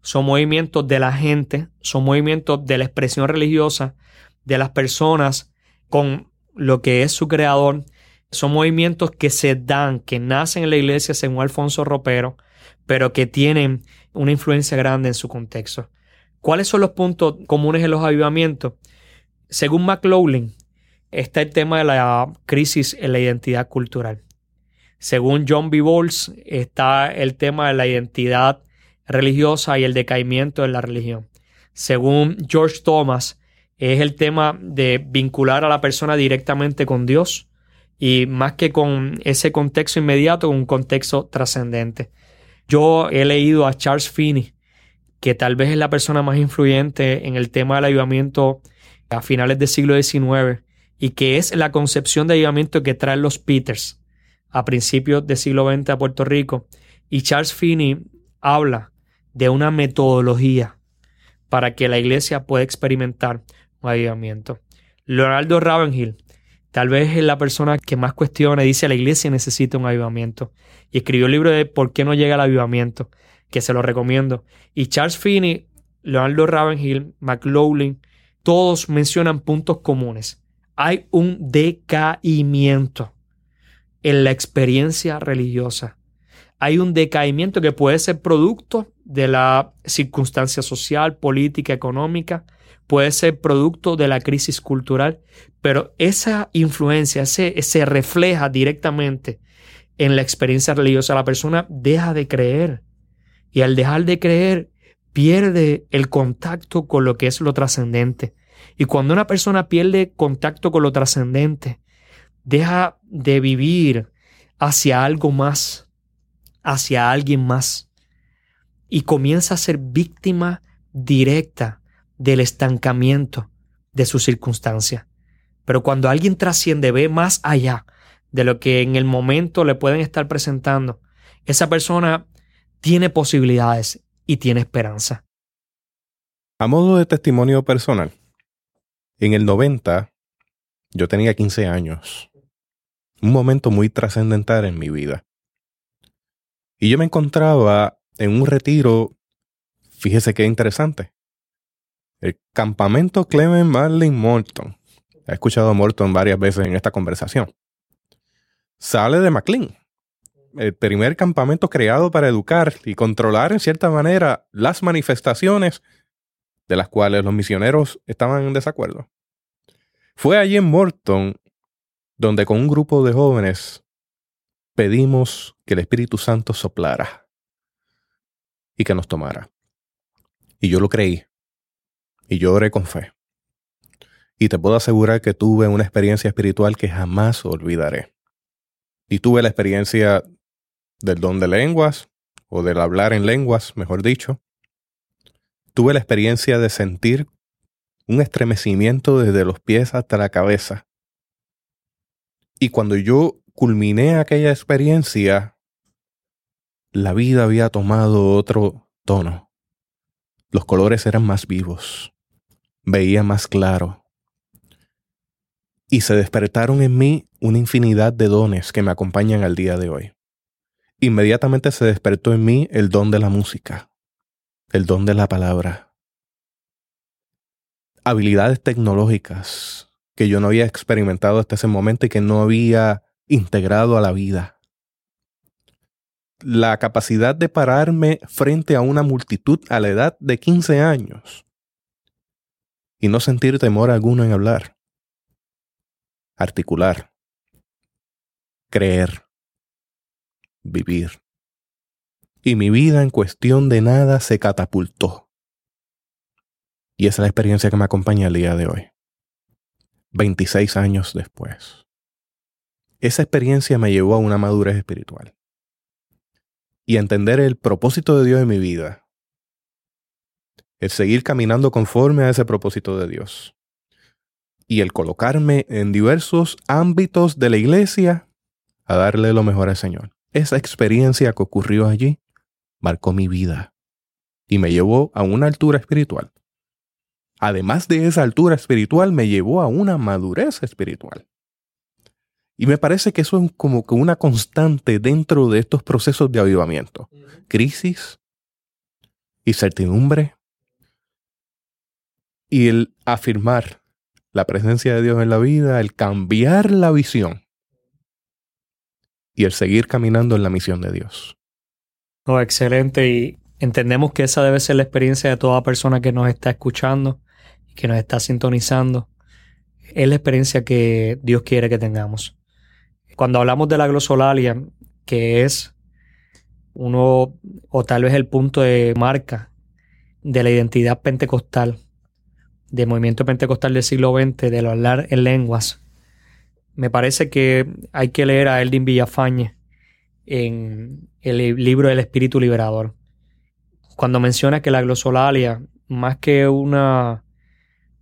son movimientos de la gente, son movimientos de la expresión religiosa de las personas con lo que es su creador son movimientos que se dan, que nacen en la iglesia según Alfonso Ropero, pero que tienen una influencia grande en su contexto. ¿Cuáles son los puntos comunes en los avivamientos? Según McLaughlin, está el tema de la crisis en la identidad cultural. Según John B. Bowles, está el tema de la identidad religiosa y el decaimiento de la religión. Según George Thomas, es el tema de vincular a la persona directamente con Dios y más que con ese contexto inmediato, un contexto trascendente. Yo he leído a Charles Finney, que tal vez es la persona más influyente en el tema del avivamiento a finales del siglo XIX y que es la concepción de avivamiento que traen los Peters a principios del siglo XX a Puerto Rico. Y Charles Finney habla de una metodología para que la iglesia pueda experimentar un avivamiento. Leonardo Ravenhill Tal vez es la persona que más cuestiona y dice la iglesia necesita un avivamiento. Y escribió el libro de ¿Por qué no llega el avivamiento? que se lo recomiendo. Y Charles Finney, Leonardo Ravenhill, McLaughlin, todos mencionan puntos comunes. Hay un decaimiento en la experiencia religiosa. Hay un decaimiento que puede ser producto de la circunstancia social, política, económica, puede ser producto de la crisis cultural, pero esa influencia se, se refleja directamente en la experiencia religiosa. La persona deja de creer y al dejar de creer pierde el contacto con lo que es lo trascendente. Y cuando una persona pierde contacto con lo trascendente, deja de vivir hacia algo más, hacia alguien más, y comienza a ser víctima directa del estancamiento de su circunstancia. Pero cuando alguien trasciende, ve más allá de lo que en el momento le pueden estar presentando, esa persona tiene posibilidades y tiene esperanza. A modo de testimonio personal, en el 90 yo tenía 15 años, un momento muy trascendental en mi vida. Y yo me encontraba en un retiro, fíjese qué interesante, el campamento Clement Marlin Morton. He escuchado a Morton varias veces en esta conversación. Sale de McLean, el primer campamento creado para educar y controlar en cierta manera las manifestaciones de las cuales los misioneros estaban en desacuerdo. Fue allí en Morton donde con un grupo de jóvenes pedimos que el Espíritu Santo soplara y que nos tomara. Y yo lo creí y yo oré con fe. Y te puedo asegurar que tuve una experiencia espiritual que jamás olvidaré. Y tuve la experiencia del don de lenguas, o del hablar en lenguas, mejor dicho. Tuve la experiencia de sentir un estremecimiento desde los pies hasta la cabeza Y cuando yo culminé aquella experiencia, la vida había tomado otro tono. Los colores eran más vivos, veía más claro. Y se despertaron en mí una infinidad de dones que me acompañan al día de hoy. Inmediatamente se despertó en mí el don de la música, el don de la palabra, habilidades tecnológicas que yo no había experimentado hasta ese momento y que no había integrado a la vida. La capacidad de pararme frente a una multitud a la edad de 15 años y no sentir temor alguno en hablar, articular, creer, vivir. Y mi vida en cuestión de nada se catapultó. Y esa es la experiencia que me acompaña el día de hoy. 26 años después. Esa experiencia me llevó a una madurez espiritual. Y a entender el propósito de Dios en mi vida. El seguir caminando conforme a ese propósito de Dios. Y el colocarme en diversos ámbitos de la iglesia a darle lo mejor al Señor. Esa experiencia que ocurrió allí marcó mi vida y me llevó a una altura espiritual además de esa altura espiritual, me llevó a una madurez espiritual. Y me parece que eso es como que una constante dentro de estos procesos de avivamiento. Crisis, incertidumbre y el afirmar la presencia de Dios en la vida, el cambiar la visión y el seguir caminando en la misión de Dios. Oh, excelente. Y entendemos que esa debe ser la experiencia de toda persona que nos está escuchando que nos está sintonizando, es la experiencia que Dios quiere que tengamos. Cuando hablamos de la glosolalia, que es uno, o tal vez el punto de marca de la identidad pentecostal, del movimiento pentecostal del siglo XX, de hablar en lenguas, me parece que hay que leer a Eldin Villafañe en el libro del Espíritu Liberador. Cuando menciona que la glosolalia, más que una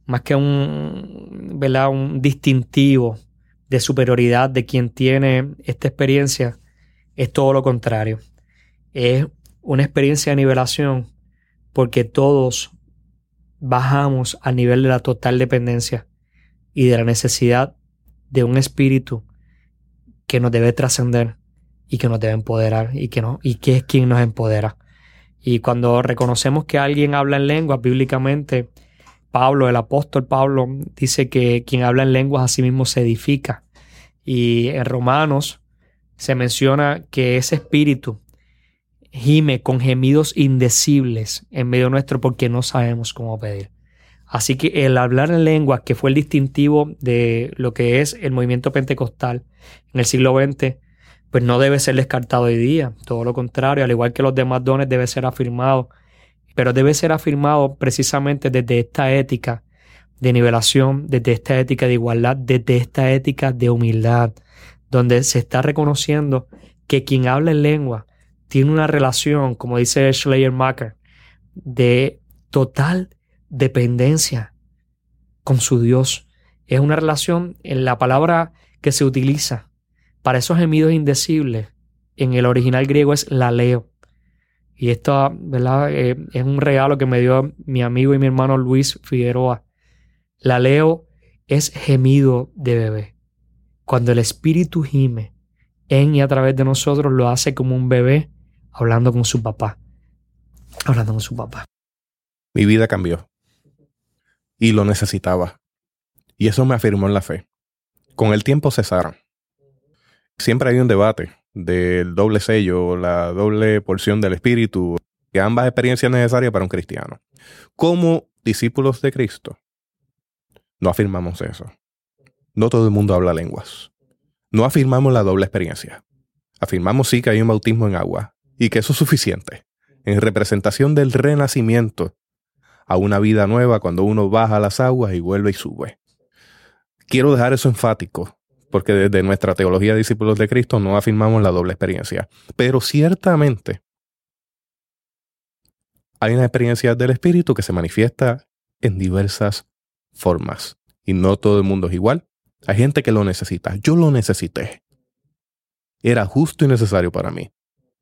más que un, un distintivo de superioridad de quien tiene esta experiencia, es todo lo contrario. Es una experiencia de nivelación porque todos bajamos al nivel de la total dependencia y de la necesidad de un espíritu que nos debe trascender y que nos debe empoderar y que, no, y que es quien nos empodera. Y cuando reconocemos que alguien habla en lengua bíblicamente, Pablo, el apóstol Pablo, dice que quien habla en lenguas a sí mismo se edifica. Y en Romanos se menciona que ese espíritu gime con gemidos indecibles en medio nuestro porque no sabemos cómo pedir. Así que el hablar en lenguas, que fue el distintivo de lo que es el movimiento pentecostal en el siglo XX, pues no debe ser descartado hoy día. Todo lo contrario, al igual que los demás dones, debe ser afirmado pero debe ser afirmado precisamente desde esta ética de nivelación, desde esta ética de igualdad, desde esta ética de humildad, donde se está reconociendo que quien habla en lengua tiene una relación, como dice Schleiermacher, de total dependencia con su Dios. Es una relación en la palabra que se utiliza para esos gemidos indecibles. En el original griego es la leo. Y esto, ¿verdad? Eh, es un regalo que me dio mi amigo y mi hermano Luis Figueroa. La leo es gemido de bebé. Cuando el espíritu gime en y a través de nosotros, lo hace como un bebé hablando con su papá. Hablando con su papá. Mi vida cambió. Y lo necesitaba. Y eso me afirmó en la fe. Con el tiempo cesaron. Siempre hay un debate del doble sello, la doble porción del Espíritu, que ambas experiencias necesarias para un cristiano. Como discípulos de Cristo, no afirmamos eso. No todo el mundo habla lenguas. No afirmamos la doble experiencia. Afirmamos sí que hay un bautismo en agua y que eso es suficiente en representación del renacimiento a una vida nueva cuando uno baja las aguas y vuelve y sube. Quiero dejar eso enfático porque desde nuestra teología de discípulos de Cristo no afirmamos la doble experiencia. Pero ciertamente hay una experiencia del Espíritu que se manifiesta en diversas formas. Y no todo el mundo es igual, Hay gente que lo necesita. Yo lo necesité. Era justo y necesario para mí.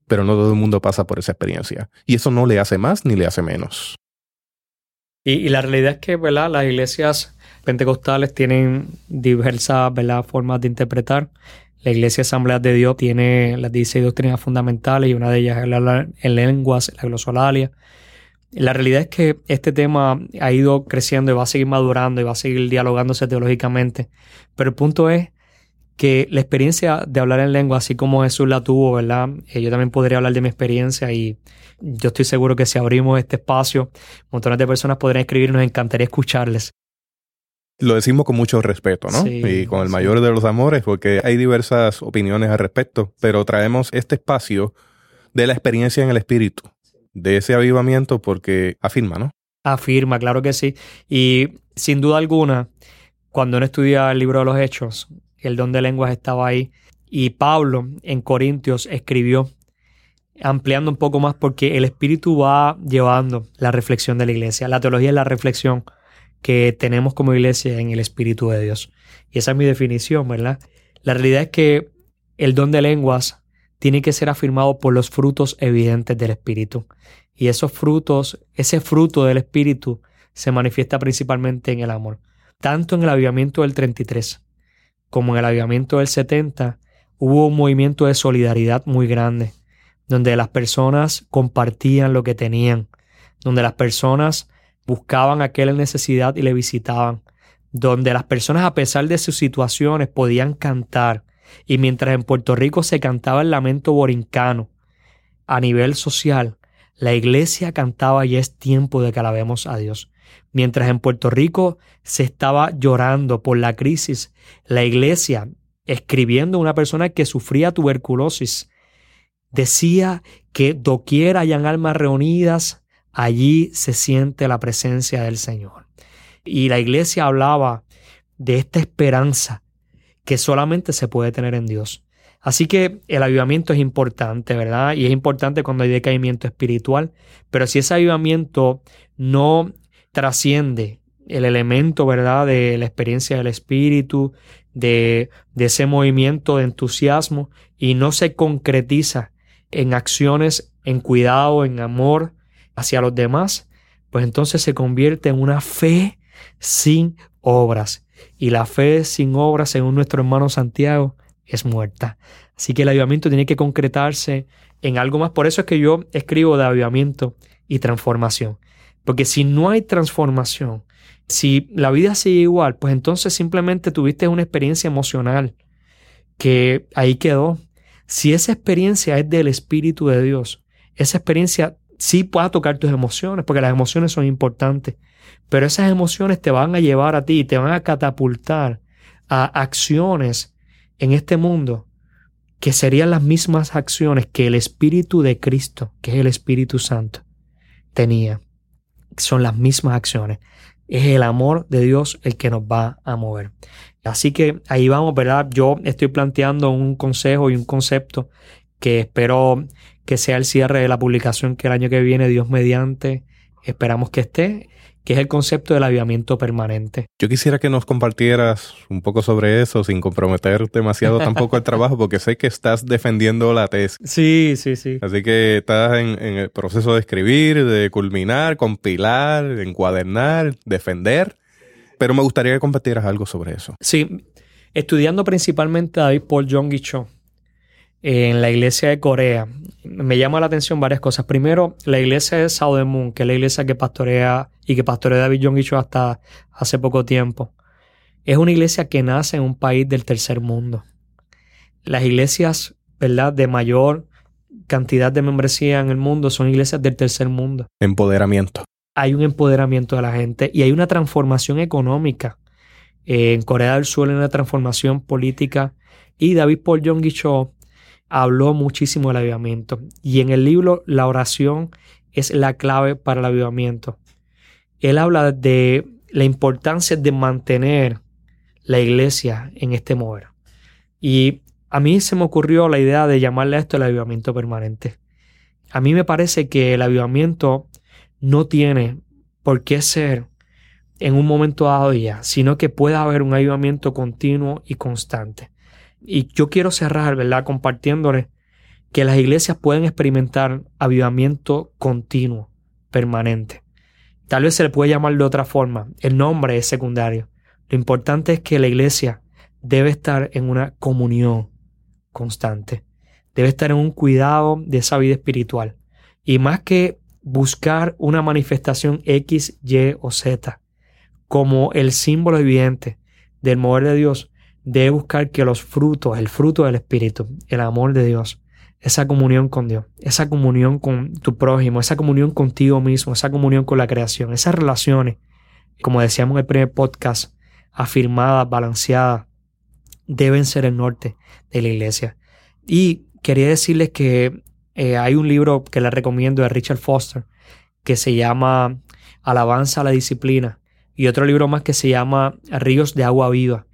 Pero no todo el mundo pasa por esa experiencia. Y eso no le hace más ni le hace menos. Y, la realidad es que ¿verdad? las iglesias pentecostales tienen diversas ¿verdad? formas de interpretar. La Iglesia Asamblea de Dios tiene las 16 doctrinas fundamentales y una de ellas es la, en lenguas, la glosolalia. La realidad es que este tema ha ido creciendo y va a seguir madurando y va a seguir dialogándose teológicamente. Pero el punto es que la experiencia de hablar en lengua, así como Jesús la tuvo, ¿verdad? Eh, yo también podría hablar de mi experiencia y yo estoy seguro que si abrimos este espacio, montones de personas podrían escribir, nos encantaría escucharles. Lo decimos con mucho respeto, ¿no? y con el mayor de los amores, porque hay diversas opiniones al respecto, pero traemos este espacio de la experiencia en el espíritu, de ese avivamiento, porque afirma, ¿no? Afirma, claro que sí. Y sin duda alguna, cuando uno estudia el libro de los Hechos, el don de lenguas estaba ahí, y Pablo en Corintios escribió, ampliando un poco más, porque el espíritu va llevando la reflexión de la iglesia. La teología es la reflexión que tenemos como iglesia en el Espíritu de Dios. Y esa es mi definición, ¿verdad? La realidad es que el don de lenguas tiene que ser afirmado por los frutos evidentes del Espíritu. Y esos frutos, ese fruto del Espíritu se manifiesta principalmente en el amor. Tanto en el avivamiento del 33 como en el avivamiento del 70 hubo un movimiento de solidaridad muy grande, donde las personas compartían lo que tenían, donde las personas buscaban a aquel en necesidad y le visitaban, donde las personas a pesar de sus situaciones podían cantar, y mientras en Puerto Rico se cantaba el lamento borincano, a nivel social, la iglesia cantaba y es tiempo de que alabemos a Dios. Mientras en Puerto Rico se estaba llorando por la crisis, la iglesia, escribiendo a una persona que sufría tuberculosis, decía que doquiera hayan almas reunidas, allí se siente la presencia del Señor. Y la iglesia hablaba de esta esperanza que solamente se puede tener en Dios. Así que el avivamiento es importante, ¿verdad? Y es importante cuando hay decaimiento espiritual, pero si ese avivamiento no trasciende el elemento, ¿verdad?, de la experiencia del Espíritu, de, de ese movimiento de entusiasmo y no se concretiza en acciones, en cuidado, en amor, hacia los demás, pues entonces se convierte en una fe sin obras. Y la fe sin obras, según nuestro hermano Santiago, es muerta. Así que el avivamiento tiene que concretarse en algo más. Por eso es que yo escribo de avivamiento y transformación. Porque si no hay transformación, si la vida sigue igual, pues entonces simplemente tuviste una experiencia emocional que ahí quedó. Si esa experiencia es del Espíritu de Dios, esa experiencia sí pueda tocar tus emociones, porque las emociones son importantes, pero esas emociones te van a llevar a ti, te van a catapultar a acciones en este mundo que serían las mismas acciones que el Espíritu de Cristo, que es el Espíritu Santo, tenía. Son las mismas acciones. Es el amor de Dios el que nos va a mover. Así que ahí vamos, ¿verdad? Yo estoy planteando un consejo y un concepto que espero que sea el cierre de la publicación que el año que viene, Dios mediante, esperamos que esté, que es el concepto del avivamiento permanente. Yo quisiera que nos compartieras un poco sobre eso sin comprometer demasiado tampoco el trabajo, porque sé que estás defendiendo la tesis. Sí, sí, sí. Así que estás en, en el proceso de escribir, de culminar, compilar, encuadernar, defender, pero me gustaría que compartieras algo sobre eso. Sí, estudiando principalmente a David Paul John Cho en la iglesia de Corea, me llama la atención varias cosas. Primero, la iglesia de Sao Moon, que es la iglesia que pastorea y que pastorea David John Cho hasta hace poco tiempo. Es una iglesia que nace en un país del tercer mundo. Las iglesias, ¿verdad?, de mayor cantidad de membresía en el mundo son iglesias del tercer mundo. Empoderamiento. Hay un empoderamiento de la gente y hay una transformación económica. en Corea del Sur hay una transformación política y David Paul Jong Cho habló muchísimo del avivamiento. Y en el libro La oración es la clave para el avivamiento. Él habla de la importancia de mantener la iglesia en este mover. Y a mí se me ocurrió la idea de llamarle a esto el avivamiento permanente. A mí me parece que el avivamiento no tiene por qué ser en un momento dado ya, sino que pueda haber un avivamiento continuo y constante. Y yo quiero cerrar, ¿verdad?, compartiéndoles que las iglesias pueden experimentar avivamiento continuo, permanente. Tal vez se le puede llamar de otra forma, el nombre es secundario. Lo importante es que la iglesia debe estar en una comunión constante, debe estar en un cuidado de esa vida espiritual. Y más que buscar una manifestación X, Y o Z como el símbolo evidente del mover de Dios, debe buscar que los frutos, el fruto del Espíritu, el amor de Dios, esa comunión con Dios, esa comunión con tu prójimo, esa comunión contigo mismo, esa comunión con la creación, esas relaciones, como decíamos en el primer podcast, afirmadas, balanceadas, deben ser el norte de la iglesia. Y quería decirles que eh, hay un libro que les recomiendo de Richard Foster que se llama Alabanza a la Disciplina y otro libro más que se llama Ríos de Agua Viva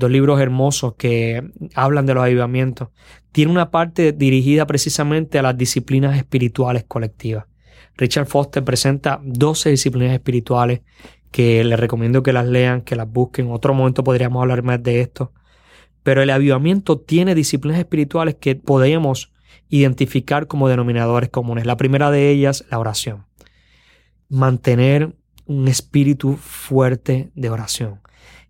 dos libros hermosos que hablan de los avivamientos, tiene una parte dirigida precisamente a las disciplinas espirituales colectivas. Richard Foster presenta 12 disciplinas espirituales que les recomiendo que las lean, que las busquen. En otro momento podríamos hablar más de esto. Pero el avivamiento tiene disciplinas espirituales que podemos identificar como denominadores comunes. La primera de ellas, la oración. Mantener un espíritu fuerte de oración.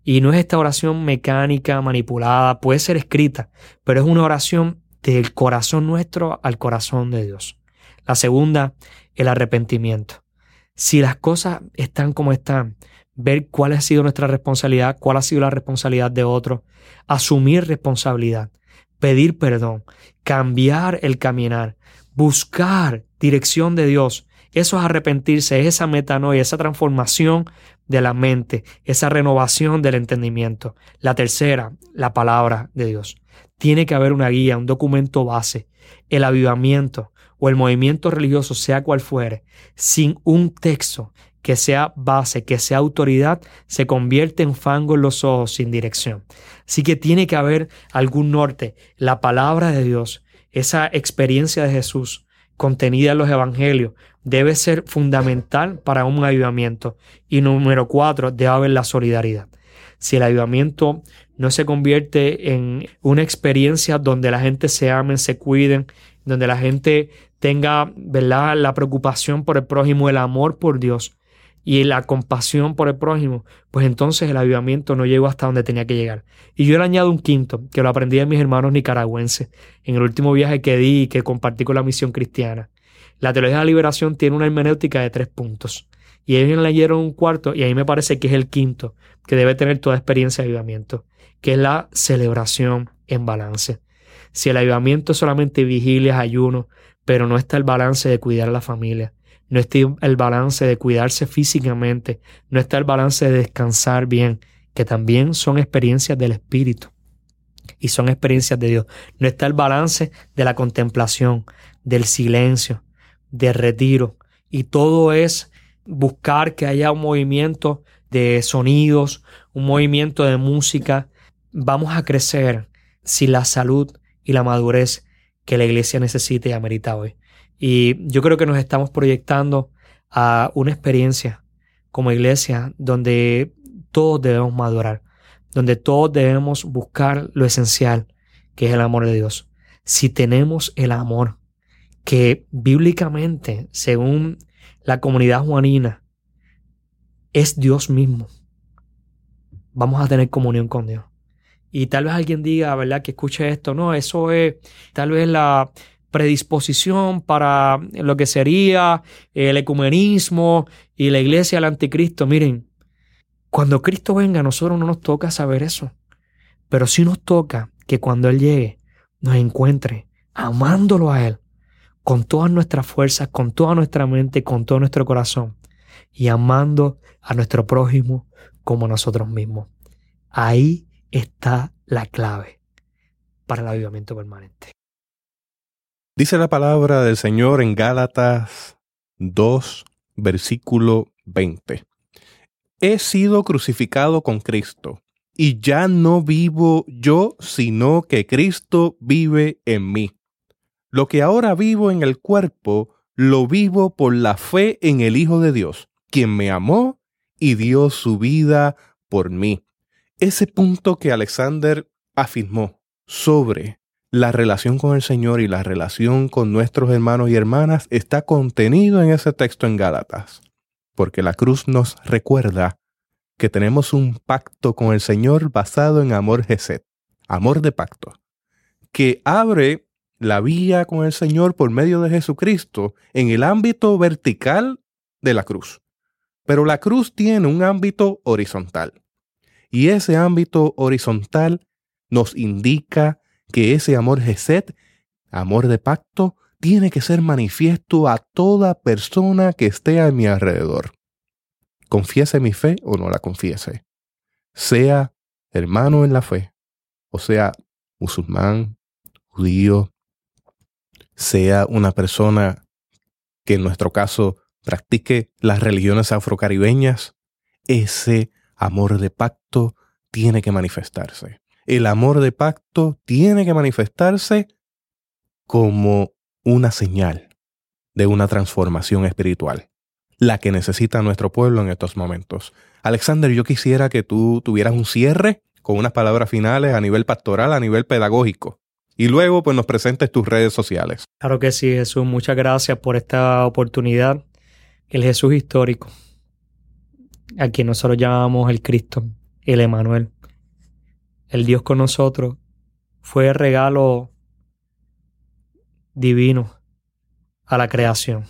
Y no es esta oración mecánica, manipulada, puede ser escrita, pero es una oración del corazón nuestro al corazón de Dios. La segunda, el arrepentimiento. Si las cosas están como están, ver cuál ha sido nuestra responsabilidad, cuál ha sido la responsabilidad de otro, asumir responsabilidad, pedir perdón, cambiar el caminar, buscar dirección de Dios. Eso es arrepentirse, es esa metanoia, esa transformación de la mente, esa renovación del entendimiento. La tercera, la palabra de Dios. Tiene que haber una guía, un documento base. El avivamiento o el movimiento religioso, sea cual fuere, sin un texto que sea base, que sea autoridad, se convierte en fango en los ojos sin dirección. Así que tiene que haber algún norte, la palabra de Dios, esa experiencia de Jesús contenida en los evangelios, debe ser fundamental para un avivamiento. Y número cuatro, debe haber la solidaridad. Si el avivamiento no se convierte en una experiencia donde la gente se amen, se cuiden, donde la gente tenga ¿verdad? la preocupación por el prójimo, el amor por Dios y la compasión por el prójimo, pues entonces el avivamiento no llegó hasta donde tenía que llegar. Y yo le añado un quinto, que lo aprendí de mis hermanos nicaragüenses en el último viaje que di y que compartí con la misión cristiana. La teología de la liberación tiene una hermenéutica de tres puntos. Y ellos leyeron un cuarto, y ahí me parece que es el quinto, que debe tener toda experiencia de avivamiento, que es la celebración en balance. Si el avivamiento es solamente vigilia, ayuno, pero no está el balance de cuidar a la familia, no está el balance de cuidarse físicamente, no está el balance de descansar bien, que también son experiencias del Espíritu y son experiencias de Dios. No está el balance de la contemplación, del silencio, de retiro. Y todo es buscar que haya un movimiento de sonidos, un movimiento de música. Vamos a crecer si la salud y la madurez que la iglesia necesita y amerita hoy. Y yo creo que nos estamos proyectando a una experiencia como iglesia donde todos debemos madurar, donde todos debemos buscar lo esencial, que es el amor de Dios. Si tenemos el amor que bíblicamente, según la comunidad juanina, es Dios mismo. Vamos a tener comunión con Dios. Y tal vez alguien diga, ¿verdad? Que escuche esto. No, eso es tal vez la predisposición para lo que sería el ecumenismo y la iglesia del anticristo. Miren, cuando Cristo venga, a nosotros no nos toca saber eso. Pero sí nos toca que cuando Él llegue, nos encuentre amándolo a Él con todas nuestras fuerzas, con toda nuestra mente, con todo nuestro corazón y amando a nuestro prójimo como a nosotros mismos. Ahí está la clave para el avivamiento permanente. Dice la palabra del Señor en Gálatas 2, versículo 20. He sido crucificado con Cristo, y ya no vivo yo, sino que Cristo vive en mí. Lo que ahora vivo en el cuerpo, lo vivo por la fe en el Hijo de Dios, quien me amó y dio su vida por mí. Ese punto que Alexander afirmó sobre la relación con el Señor y la relación con nuestros hermanos y hermanas está contenido en ese texto en Gálatas, porque la cruz nos recuerda que tenemos un pacto con el Señor basado en amor Geset, amor de pacto, que abre la vía con el Señor por medio de Jesucristo en el ámbito vertical de la cruz. Pero la cruz tiene un ámbito horizontal. Y ese ámbito horizontal nos indica que ese amor Geset, amor de pacto, tiene que ser manifiesto a toda persona que esté a mi alrededor. Confiese mi fe o no la confiese. Sea hermano en la fe, o sea musulmán, judío, sea una persona que en nuestro caso practique las religiones afrocaribeñas, ese amor de pacto tiene que manifestarse. El amor de pacto tiene que manifestarse como una señal de una transformación espiritual, la que necesita nuestro pueblo en estos momentos. Alexander, yo quisiera que tú tuvieras un cierre con unas palabras finales a nivel pastoral, a nivel pedagógico. Y luego pues nos presentes tus redes sociales. Claro que sí, Jesús. Muchas gracias por esta oportunidad. El Jesús histórico, a quien nosotros llamamos el Cristo, el Emanuel, el Dios con nosotros, fue el regalo divino a la creación.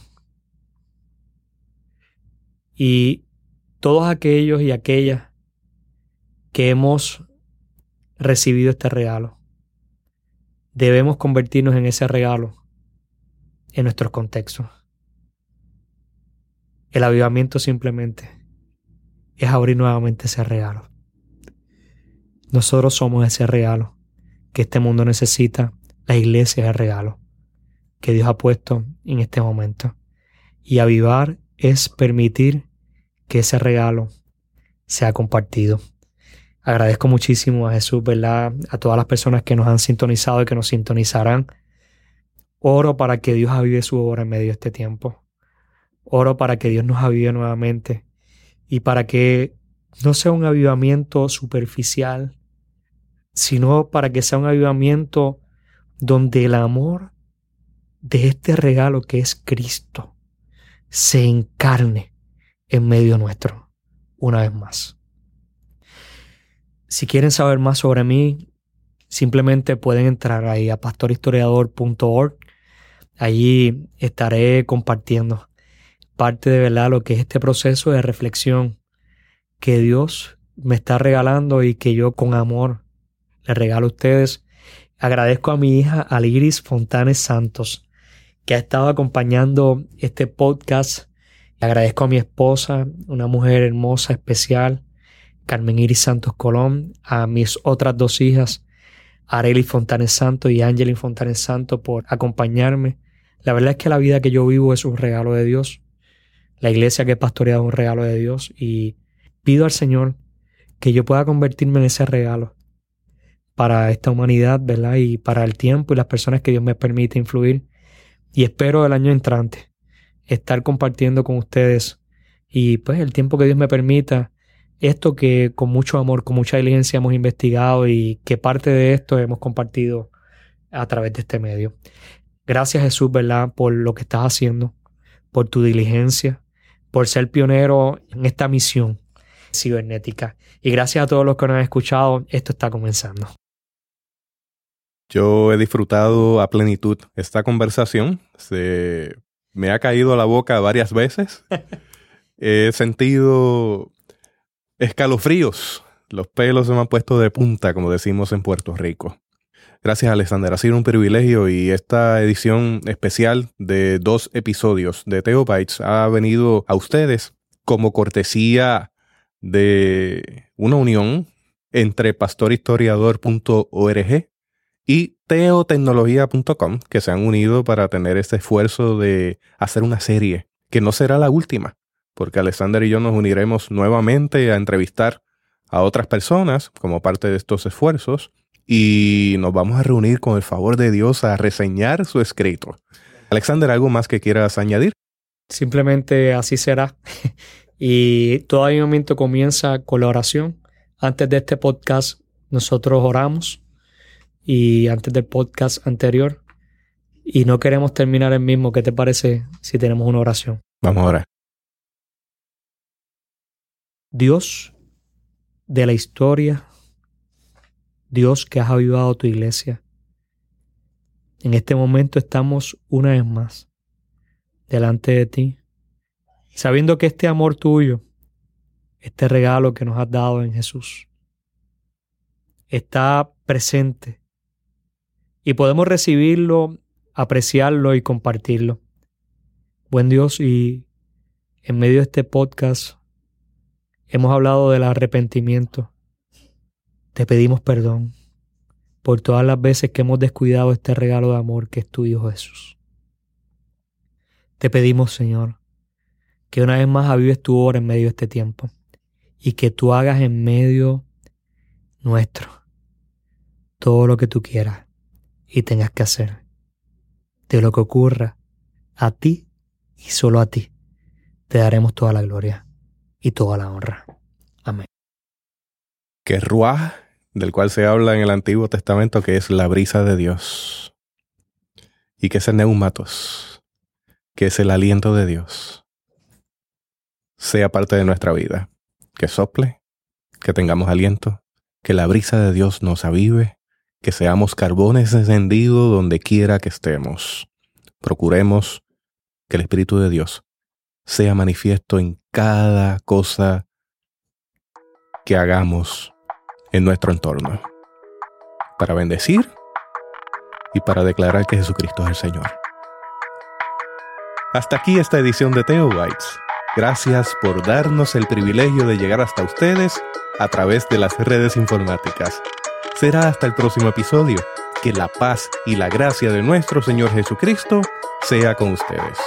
Y todos aquellos y aquellas que hemos recibido este regalo, debemos convertirnos en ese regalo en nuestros contextos. El avivamiento simplemente es abrir nuevamente ese regalo. Nosotros somos ese regalo que este mundo necesita. La iglesia es el regalo que Dios ha puesto en este momento. Y avivar es permitir que ese regalo sea compartido. Agradezco muchísimo a Jesús, ¿verdad? A todas las personas que nos han sintonizado y que nos sintonizarán. Oro para que Dios avive su obra en medio de este tiempo. Oro para que Dios nos avive nuevamente y para que no sea un avivamiento superficial, sino para que sea un avivamiento donde el amor de este regalo que es Cristo se encarne en medio nuestro una vez más. Si quieren saber más sobre mí, simplemente pueden entrar ahí a pastorhistoriador.org. Allí estaré compartiendo parte de verdad lo que es este proceso de reflexión que Dios me está regalando y que yo con amor le regalo a ustedes. Agradezco a mi hija Aliris Fontanes Santos, que ha estado acompañando este podcast. Agradezco a mi esposa, una mujer hermosa, especial, Carmen Iris Santos Colón, a mis otras dos hijas, Arely Fontanes Santos y Angelin Fontanes Santos, por acompañarme. La verdad es que la vida que yo vivo es un regalo de Dios. La iglesia que he pastoreado es un regalo de Dios y pido al Señor que yo pueda convertirme en ese regalo para esta humanidad, ¿verdad? Y para el tiempo y las personas que Dios me permite influir. Y espero el año entrante estar compartiendo con ustedes y pues el tiempo que Dios me permita esto que con mucho amor, con mucha diligencia hemos investigado y que parte de esto hemos compartido a través de este medio. Gracias Jesús, ¿verdad? Por lo que estás haciendo, por tu diligencia, por ser pionero en esta misión cibernética. Y gracias a todos los que nos han escuchado, esto está comenzando. Yo he disfrutado a plenitud esta conversación. Se me ha caído a la boca varias veces. he sentido escalofríos. Los pelos se me han puesto de punta, como decimos en Puerto Rico. Gracias, Alexander. Ha sido un privilegio y esta edición especial de dos episodios de Teobytes ha venido a ustedes como cortesía de una unión entre pastorhistoriador.org y teotecnología.com que se han unido para tener este esfuerzo de hacer una serie que no será la última porque Alexander y yo nos uniremos nuevamente a entrevistar a otras personas como parte de estos esfuerzos y nos vamos a reunir con el favor de Dios a reseñar su escrito. Alexander, ¿algo más que quieras añadir? Simplemente así será. Y todo avivamiento comienza con la oración. Antes de este podcast, nosotros oramos. Y antes del podcast anterior. Y no queremos terminar el mismo. ¿Qué te parece si tenemos una oración? Vamos a orar. Dios de la historia, Dios que has avivado tu iglesia. En este momento estamos una vez más delante de ti, sabiendo que este amor tuyo, este regalo que nos has dado en Jesús, está presente y podemos recibirlo, apreciarlo y compartirlo. Buen Dios, y en medio de este podcast hemos hablado del arrepentimiento. Te pedimos perdón por todas las veces que hemos descuidado este regalo de amor que es tu Hijo Jesús. Te pedimos, Señor, que una vez más avives tu obra en medio de este tiempo y que tú hagas en medio nuestro todo lo que tú quieras y tengas que hacer. De lo que ocurra a ti y solo a ti te daremos toda la gloria y toda la honra. Amén. Que Ruah, del cual se habla en el Antiguo Testamento, que es la brisa de Dios. Y que ese neumatos, que es el aliento de Dios, sea parte de nuestra vida. Que sople, que tengamos aliento, que la brisa de Dios nos avive, que seamos carbones encendidos donde quiera que estemos. Procuremos que el Espíritu de Dios sea manifiesto en cada cosa que hagamos en nuestro entorno, para bendecir y para declarar que Jesucristo es el Señor. Hasta aquí esta edición de Teobytes. Gracias por darnos el privilegio de llegar hasta ustedes a través de las redes informáticas. Será hasta el próximo episodio. Que la paz y la gracia de nuestro Señor Jesucristo sea con ustedes.